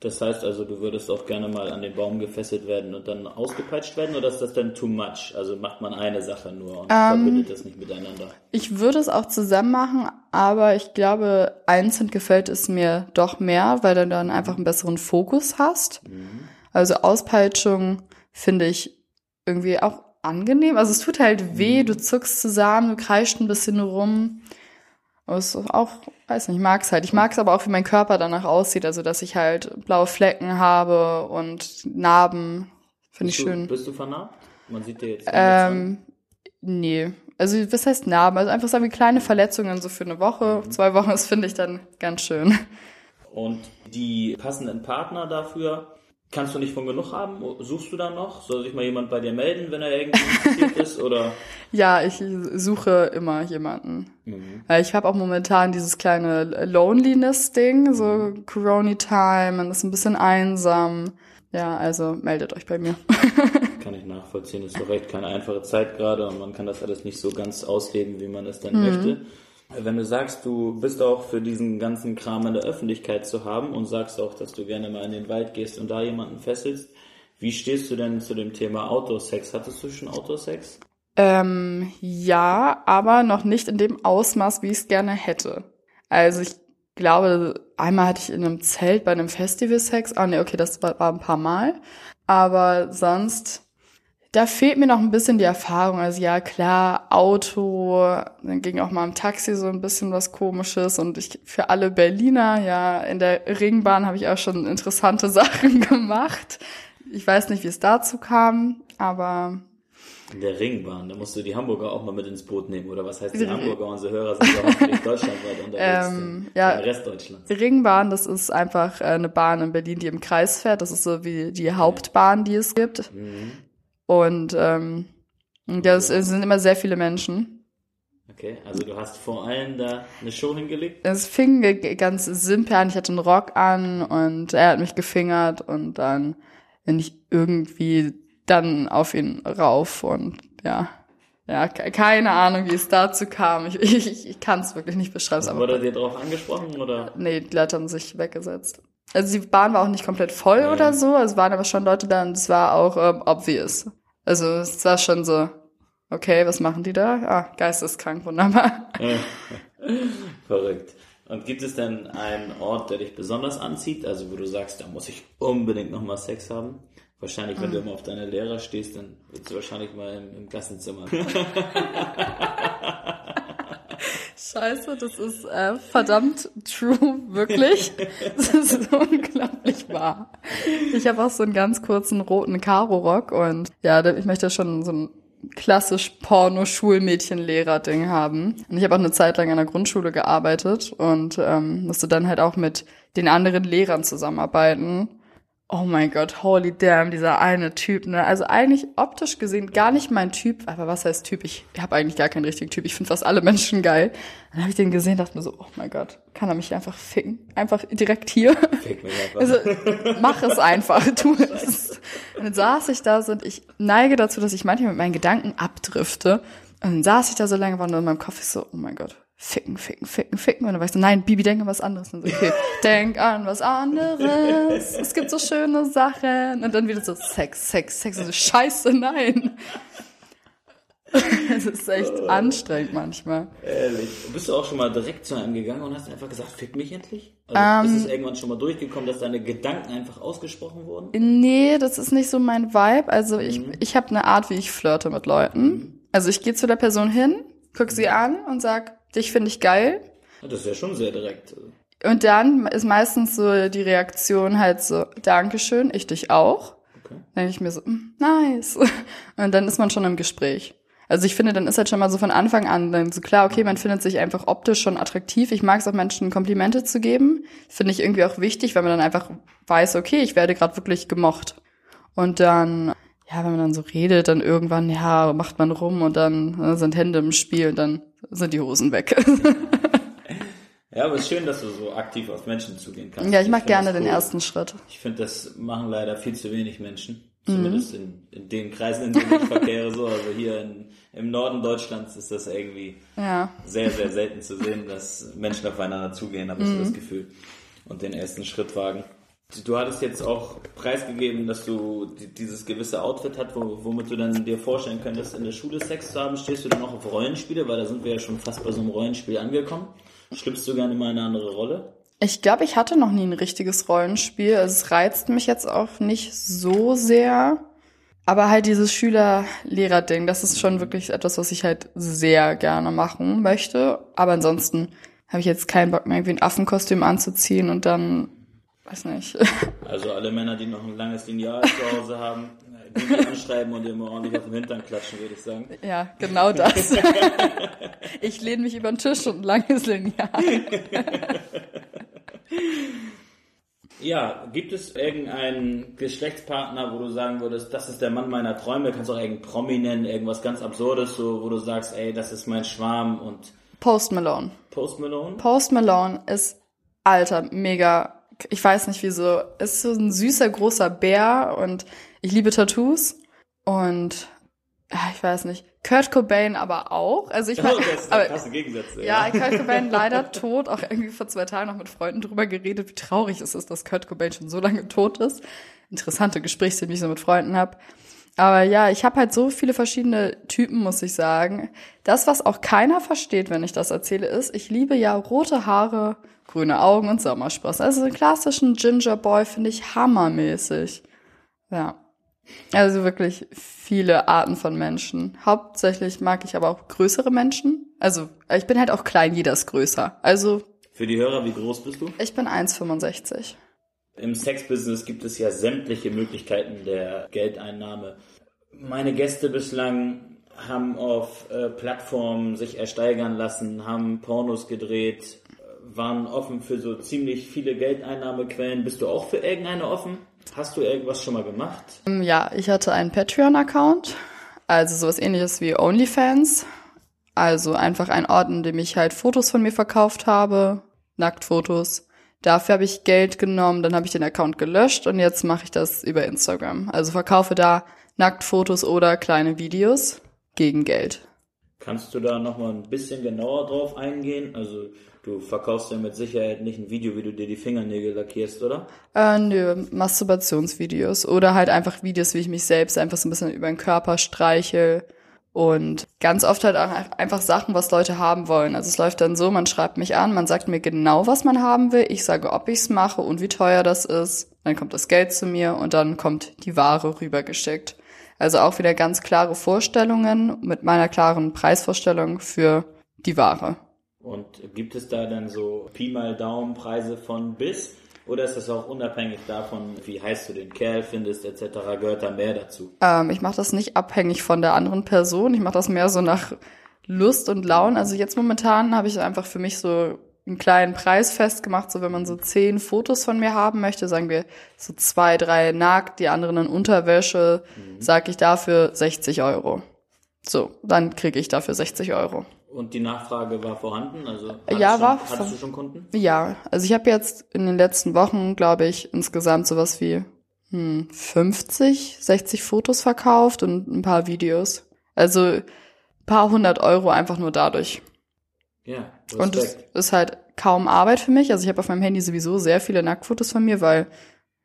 Das heißt also, du würdest auch gerne mal an den Baum gefesselt werden und dann ausgepeitscht werden oder ist das dann too much? Also macht man eine Sache nur und ähm, verbindet das nicht miteinander? Ich würde es auch zusammen machen, aber ich glaube, einzeln gefällt es mir doch mehr, weil du dann einfach einen besseren Fokus hast. Mhm. Also Auspeitschung finde ich irgendwie auch angenehm. Also es tut halt weh, mhm. du zuckst zusammen, du kreischt ein bisschen rum. Aber es ist auch, weiß nicht, ich mag es halt. Ich mag es aber auch, wie mein Körper danach aussieht. Also, dass ich halt blaue Flecken habe und Narben. Finde ich du, schön. Bist du vernarbt? Man sieht dir jetzt. Ähm, nee. Also, was heißt Narben? Also, einfach so wie kleine Verletzungen so für eine Woche, mhm. zwei Wochen, das finde ich dann ganz schön. Und die passenden Partner dafür, Kannst du nicht von genug haben? Suchst du da noch? Soll sich mal jemand bei dir melden, wenn er irgendwie interessiert ist? Oder? Ja, ich suche immer jemanden. Mhm. Ich habe auch momentan dieses kleine Loneliness-Ding, so mhm. Corona-Time, man ist ein bisschen einsam. Ja, also meldet euch bei mir. kann ich nachvollziehen. Ist doch recht keine einfache Zeit gerade und man kann das alles nicht so ganz ausleben, wie man es dann mhm. möchte. Wenn du sagst, du bist auch für diesen ganzen Kram in der Öffentlichkeit zu haben und sagst auch, dass du gerne mal in den Wald gehst und da jemanden fesselst, wie stehst du denn zu dem Thema Autosex? Hattest du schon Autosex? Ähm, ja, aber noch nicht in dem Ausmaß, wie ich es gerne hätte. Also ich glaube, einmal hatte ich in einem Zelt bei einem Festival Sex. Ah, nee, okay, das war, war ein paar Mal. Aber sonst da fehlt mir noch ein bisschen die Erfahrung. Also ja, klar, Auto, dann ging auch mal im Taxi so ein bisschen was komisches und ich für alle Berliner, ja, in der Ringbahn habe ich auch schon interessante Sachen gemacht. Ich weiß nicht, wie es dazu kam, aber in der Ringbahn, da musst du die Hamburger auch mal mit ins Boot nehmen, oder was heißt die Hamburger? Unsere Hörer sind ja hoffentlich deutschlandweit unterwegs, ähm, ja, im Rest Deutschlands. Die Ringbahn, das ist einfach äh, eine Bahn in Berlin, die im Kreis fährt. Das ist so wie die Hauptbahn, die es gibt. Mhm. Und ähm, das es sind immer sehr viele Menschen. Okay, also du hast vor allem da eine Show hingelegt? Es fing ganz simpel an. Ich hatte einen Rock an und er hat mich gefingert und dann bin ich irgendwie dann auf ihn rauf und ja. Ja, keine Ahnung, wie es dazu kam. Ich, ich, ich kann es wirklich nicht beschreiben. Wurde dir drauf angesprochen oder? Nee, die Leute haben sich weggesetzt. Also die Bahn war auch nicht komplett voll ja. oder so. Es waren aber schon Leute da und es war auch ähm, obvious. Also es war schon so, okay, was machen die da? Ah, geisteskrank, wunderbar. Verrückt. Und gibt es denn einen Ort, der dich besonders anzieht? Also wo du sagst, da muss ich unbedingt nochmal Sex haben? Wahrscheinlich, wenn du immer auf deine Lehrer stehst, dann willst du wahrscheinlich mal im, im Klassenzimmer. Scheiße, das ist äh, verdammt true, wirklich. Das ist unglaublich wahr. Ich habe auch so einen ganz kurzen roten Karo-Rock und ja, ich möchte schon so ein klassisch Porno-Schulmädchen-Lehrer-Ding haben. Und ich habe auch eine Zeit lang an der Grundschule gearbeitet und ähm, musste dann halt auch mit den anderen Lehrern zusammenarbeiten. Oh mein Gott, holy damn, dieser eine Typ, ne? Also eigentlich optisch gesehen gar nicht mein Typ, aber was heißt Typ? Ich habe eigentlich gar keinen richtigen Typ. Ich finde fast alle Menschen geil. Dann habe ich den gesehen, dachte mir so, oh mein Gott, kann er mich einfach ficken? Einfach direkt hier. Fick mich einfach. Also mach es einfach, tu es. Und dann saß ich da so und ich neige dazu, dass ich manchmal mit meinen Gedanken abdrifte. Und dann saß ich da so lange, war nur in meinem Kopf ich so, oh mein Gott, ficken, ficken, ficken, ficken. Und dann war ich so, nein, Bibi, denk an was anderes. Und so, okay, denk an was anderes. Es gibt so schöne Sachen. Und dann wieder so, Sex, Sex, Sex. Und so, scheiße, nein. Es ist echt anstrengend manchmal. Ehrlich. Bist du auch schon mal direkt zu einem gegangen und hast einfach gesagt, fick mich endlich? Also Ähm. ist es irgendwann schon mal durchgekommen, dass deine Gedanken einfach ausgesprochen wurden? Nee, das ist nicht so mein Vibe. Also ich, ich habe eine Art, wie ich flirte mit Leuten. Also ich gehe zu der Person hin, guck sie an und sag, dich finde ich geil. Das ist ja schon sehr direkt. Und dann ist meistens so die Reaktion halt so, Dankeschön, ich dich auch. Okay. Dann denke ich mir so, "Mm, nice. Und dann ist man schon im Gespräch. Also ich finde, dann ist halt schon mal so von Anfang an dann so klar, okay, man findet sich einfach optisch schon attraktiv. Ich mag es auch Menschen Komplimente zu geben. Finde ich irgendwie auch wichtig, weil man dann einfach weiß, okay, ich werde gerade wirklich gemocht. Und dann, ja, wenn man dann so redet, dann irgendwann, ja, macht man rum und dann äh, sind Hände im Spiel und dann sind die Hosen weg. Ja, aber es ist schön, dass du so aktiv auf Menschen zugehen kannst. ja, ich find gerne den cool. ersten Schritt. Ich finde, das machen leider viel zu wenig Menschen. Mhm. Zumindest in, in den Kreisen, in denen ich verkehre. So. Also hier in, im Norden Deutschlands ist das irgendwie Ja. sehr, sehr selten zu sehen, dass Menschen aufeinander zugehen, habe ich so Mhm. das Gefühl. Und den ersten Schritt wagen. Du hattest jetzt auch preisgegeben, dass du die- dieses gewisse Outfit wo, womit du dann dir vorstellen könntest, in der Schule Sex zu haben. Stehst du dann auch auf Rollenspiele? Weil da sind wir ja schon fast bei so einem Rollenspiel angekommen. Schlüpfst du gerne mal in eine andere Rolle? Ich glaube, ich hatte noch nie ein richtiges Rollenspiel. Also es reizt mich jetzt auch nicht so sehr. Aber halt dieses Schüler-Lehrer-Ding, das ist schon wirklich etwas, was ich halt sehr gerne machen möchte. Aber ansonsten habe ich jetzt keinen Bock mehr, irgendwie ein Affenkostüm anzuziehen und dann, weiß nicht. Also alle Männer, die noch ein langes Lineal zu Hause haben, die mich anschreiben und mal ordentlich auf den Hintern klatschen, würde ich sagen. ja, genau das. ich lehne mich über den Tisch und ein langes Lineal. Ja, gibt es irgendeinen Geschlechtspartner, wo du sagen würdest, das ist der Mann meiner Träume? Kannst du auch irgendeinen Promi nennen, irgendwas ganz Absurdes, so, wo du sagst, ey, das ist mein Schwarm und Post Malone. Post Malone? Post Malone ist, alter, mega, ich weiß nicht wieso, ist so ein süßer, großer Bär und ich liebe Tattoos und ah, ich weiß nicht, Kurt Cobain aber auch. Also ich Oh, meine, das sind aber, krasse Gegensätze. ja, Kurt Cobain leider tot, auch irgendwie vor zwei Tagen noch mit Freunden drüber geredet, wie traurig es ist, dass Kurt Cobain schon so lange tot ist. Interessante Gespräche, die ich so mit Freunden habe. Aber ja, ich habe halt so viele verschiedene Typen, muss ich sagen. Das, was auch keiner versteht, wenn ich das erzähle, ist, ich liebe ja rote Haare, grüne Augen und Sommersprossen. Also den klassischen Ginger Boy finde ich hammermäßig. Ja. Also wirklich viele Arten von Menschen. Hauptsächlich mag ich aber auch größere Menschen. Also ich bin halt auch klein, jeder ist größer. Also Für die Hörer, wie groß bist du? ich bin 1,65. Im Sexbusiness gibt es ja sämtliche Möglichkeiten der Geldeinnahme. Meine Gäste bislang haben auf äh, Plattformen sich ersteigern lassen, haben Pornos gedreht, waren offen für so ziemlich viele Geldeinnahmequellen. Bist du auch für irgendeine offen? Hast du irgendwas schon mal gemacht? Ähm, Ja, ich hatte einen Patreon-Account, also sowas ähnliches wie OnlyFans. Also einfach ein Ort, in dem ich halt Fotos von mir verkauft habe, Nacktfotos. Dafür habe ich Geld genommen, dann habe ich den Account gelöscht und jetzt mache ich das über Instagram. Also verkaufe da Nacktfotos oder kleine Videos gegen Geld. Kannst du da nochmal ein bisschen genauer drauf eingehen? Also du verkaufst ja mit Sicherheit nicht ein Video, wie du dir die Fingernägel lackierst, oder? Äh, nö, Masturbationsvideos oder halt einfach Videos, wie ich mich selbst einfach so ein bisschen über den Körper streichel Und ganz oft halt auch einfach Sachen, was Leute haben wollen. Also es läuft dann so, man schreibt mich an, man sagt mir genau, was man haben will. Ich sage, ob ich's mache und wie teuer das ist. Dann kommt das Geld zu mir und dann kommt die Ware rübergeschickt. Also auch wieder ganz klare Vorstellungen mit meiner klaren Preisvorstellung für die Ware. Und gibt es da dann so Pi mal Daumen Preise von bis? Oder ist das auch unabhängig davon, wie heiß du den Kerl findest, etc., gehört da mehr dazu? Ähm, ich mache das nicht abhängig von der anderen Person. Ich mache das mehr so nach Lust und Laune. Also jetzt momentan habe ich einfach für mich so einen kleinen Preis festgemacht, so wenn man so zehn Fotos von mir haben möchte, sagen wir so zwei, drei nackt, die anderen in Unterwäsche, mhm. sage ich dafür 60 Euro. So, dann kriege ich dafür 60 Euro. Und die Nachfrage war vorhanden? Also ja, schon, war. Hattest du schon Kunden? Ja, also ich habe jetzt in den letzten Wochen, glaube ich, insgesamt sowas wie hm, 50, 60 Fotos verkauft und ein paar Videos. Also ein paar hundert Euro einfach nur dadurch. Ja, Respekt. Und es ist halt kaum Arbeit für mich. Also ich habe auf meinem Handy sowieso sehr viele Nacktfotos von mir, weil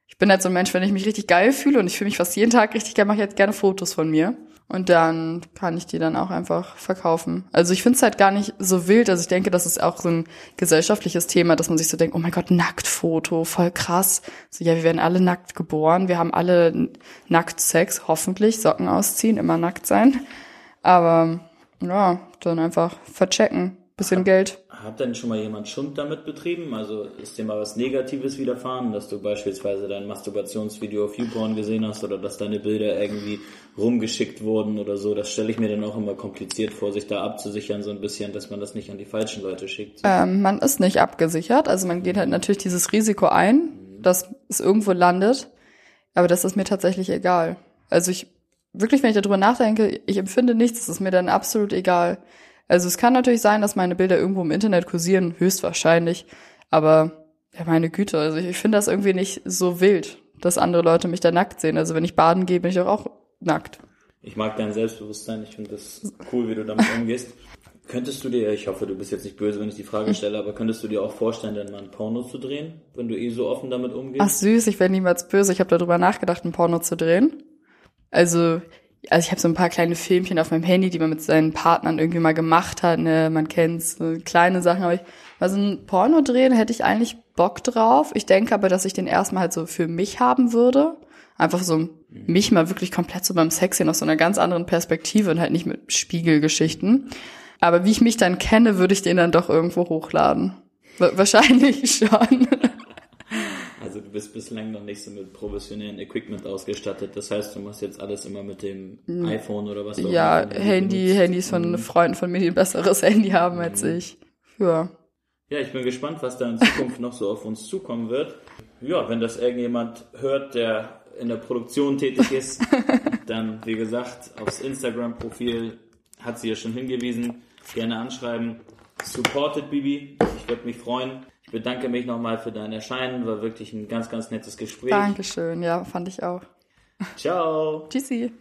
ich bin halt so ein Mensch, wenn ich mich richtig geil fühle und ich fühle mich fast jeden Tag richtig geil, mache ich jetzt gerne Fotos von mir. Und dann kann ich die dann auch einfach verkaufen. Also ich finde es halt gar nicht so wild. Also ich denke, das ist auch so ein gesellschaftliches Thema, dass man sich so denkt, oh mein Gott, Nacktfoto, voll krass. So, ja, wir werden alle nackt geboren, wir haben alle nackt Sex, hoffentlich, Socken ausziehen, immer nackt sein. Aber ja, dann einfach verchecken, bisschen Geld. Hat denn schon mal jemand Schund damit betrieben? Also ist dir mal was Negatives widerfahren, dass du beispielsweise dein Masturbationsvideo auf YouPorn gesehen hast oder dass deine Bilder irgendwie rumgeschickt wurden oder so? Das stelle ich mir dann auch immer kompliziert vor, sich da abzusichern so ein bisschen, dass man das nicht an die falschen Leute schickt. Ähm, man ist nicht abgesichert, also man geht halt natürlich dieses Risiko ein, dass es irgendwo landet, aber das ist mir tatsächlich egal. Also ich wirklich, wenn ich darüber nachdenke, ich empfinde nichts, es ist mir dann absolut egal. Also es kann natürlich sein, dass meine Bilder irgendwo im Internet kursieren, höchstwahrscheinlich. Aber ja, meine Güte, also ich, ich finde das irgendwie nicht so wild, dass andere Leute mich da nackt sehen. Also wenn ich baden gehe, bin ich auch, auch nackt. Ich mag dein Selbstbewusstsein, ich finde das cool, wie du damit umgehst. Könntest du dir, ich hoffe, du bist jetzt nicht böse, wenn ich die Frage stelle, aber könntest du dir auch vorstellen, dann mal ein Porno zu drehen, wenn du eh so offen damit umgehst? Ach süß, ich wäre niemals böse. Ich habe darüber nachgedacht, ein Porno zu drehen. Also also ich habe so ein paar kleine Filmchen auf meinem Handy, die man mit seinen Partnern irgendwie mal gemacht hat. Ne? Man kennt's, so kleine Sachen. Aber ich, mal so ein Porno drehen, hätte ich eigentlich Bock drauf. Ich denke aber, dass ich den erstmal halt so für mich haben würde. Einfach so mich mal wirklich komplett so beim Sex sehen aus so einer ganz anderen Perspektive und halt nicht mit Spiegelgeschichten. Aber wie ich mich dann kenne, würde ich den dann doch irgendwo hochladen. Wahrscheinlich schon. Also du bist bislang noch nicht so mit professionellem Equipment ausgestattet. Das heißt, du machst jetzt alles immer mit dem mhm. iPhone oder was auch immer. Ja, Handy, Handys von mhm. Freunden von mir, die ein besseres Handy haben als mhm. ich. Ja. Ja, ich bin gespannt, was da in Zukunft noch so auf uns zukommen wird. Ja, wenn das irgendjemand hört, der in der Produktion tätig ist, dann, wie gesagt, aufs Instagram-Profil hat sie ja schon hingewiesen. Gerne anschreiben. Supported Bibi. Ich würde mich freuen. Ich bedanke mich nochmal für dein Erscheinen. War wirklich ein ganz, ganz nettes Gespräch. Dankeschön. Ja, fand ich auch. Ciao. Tschüssi.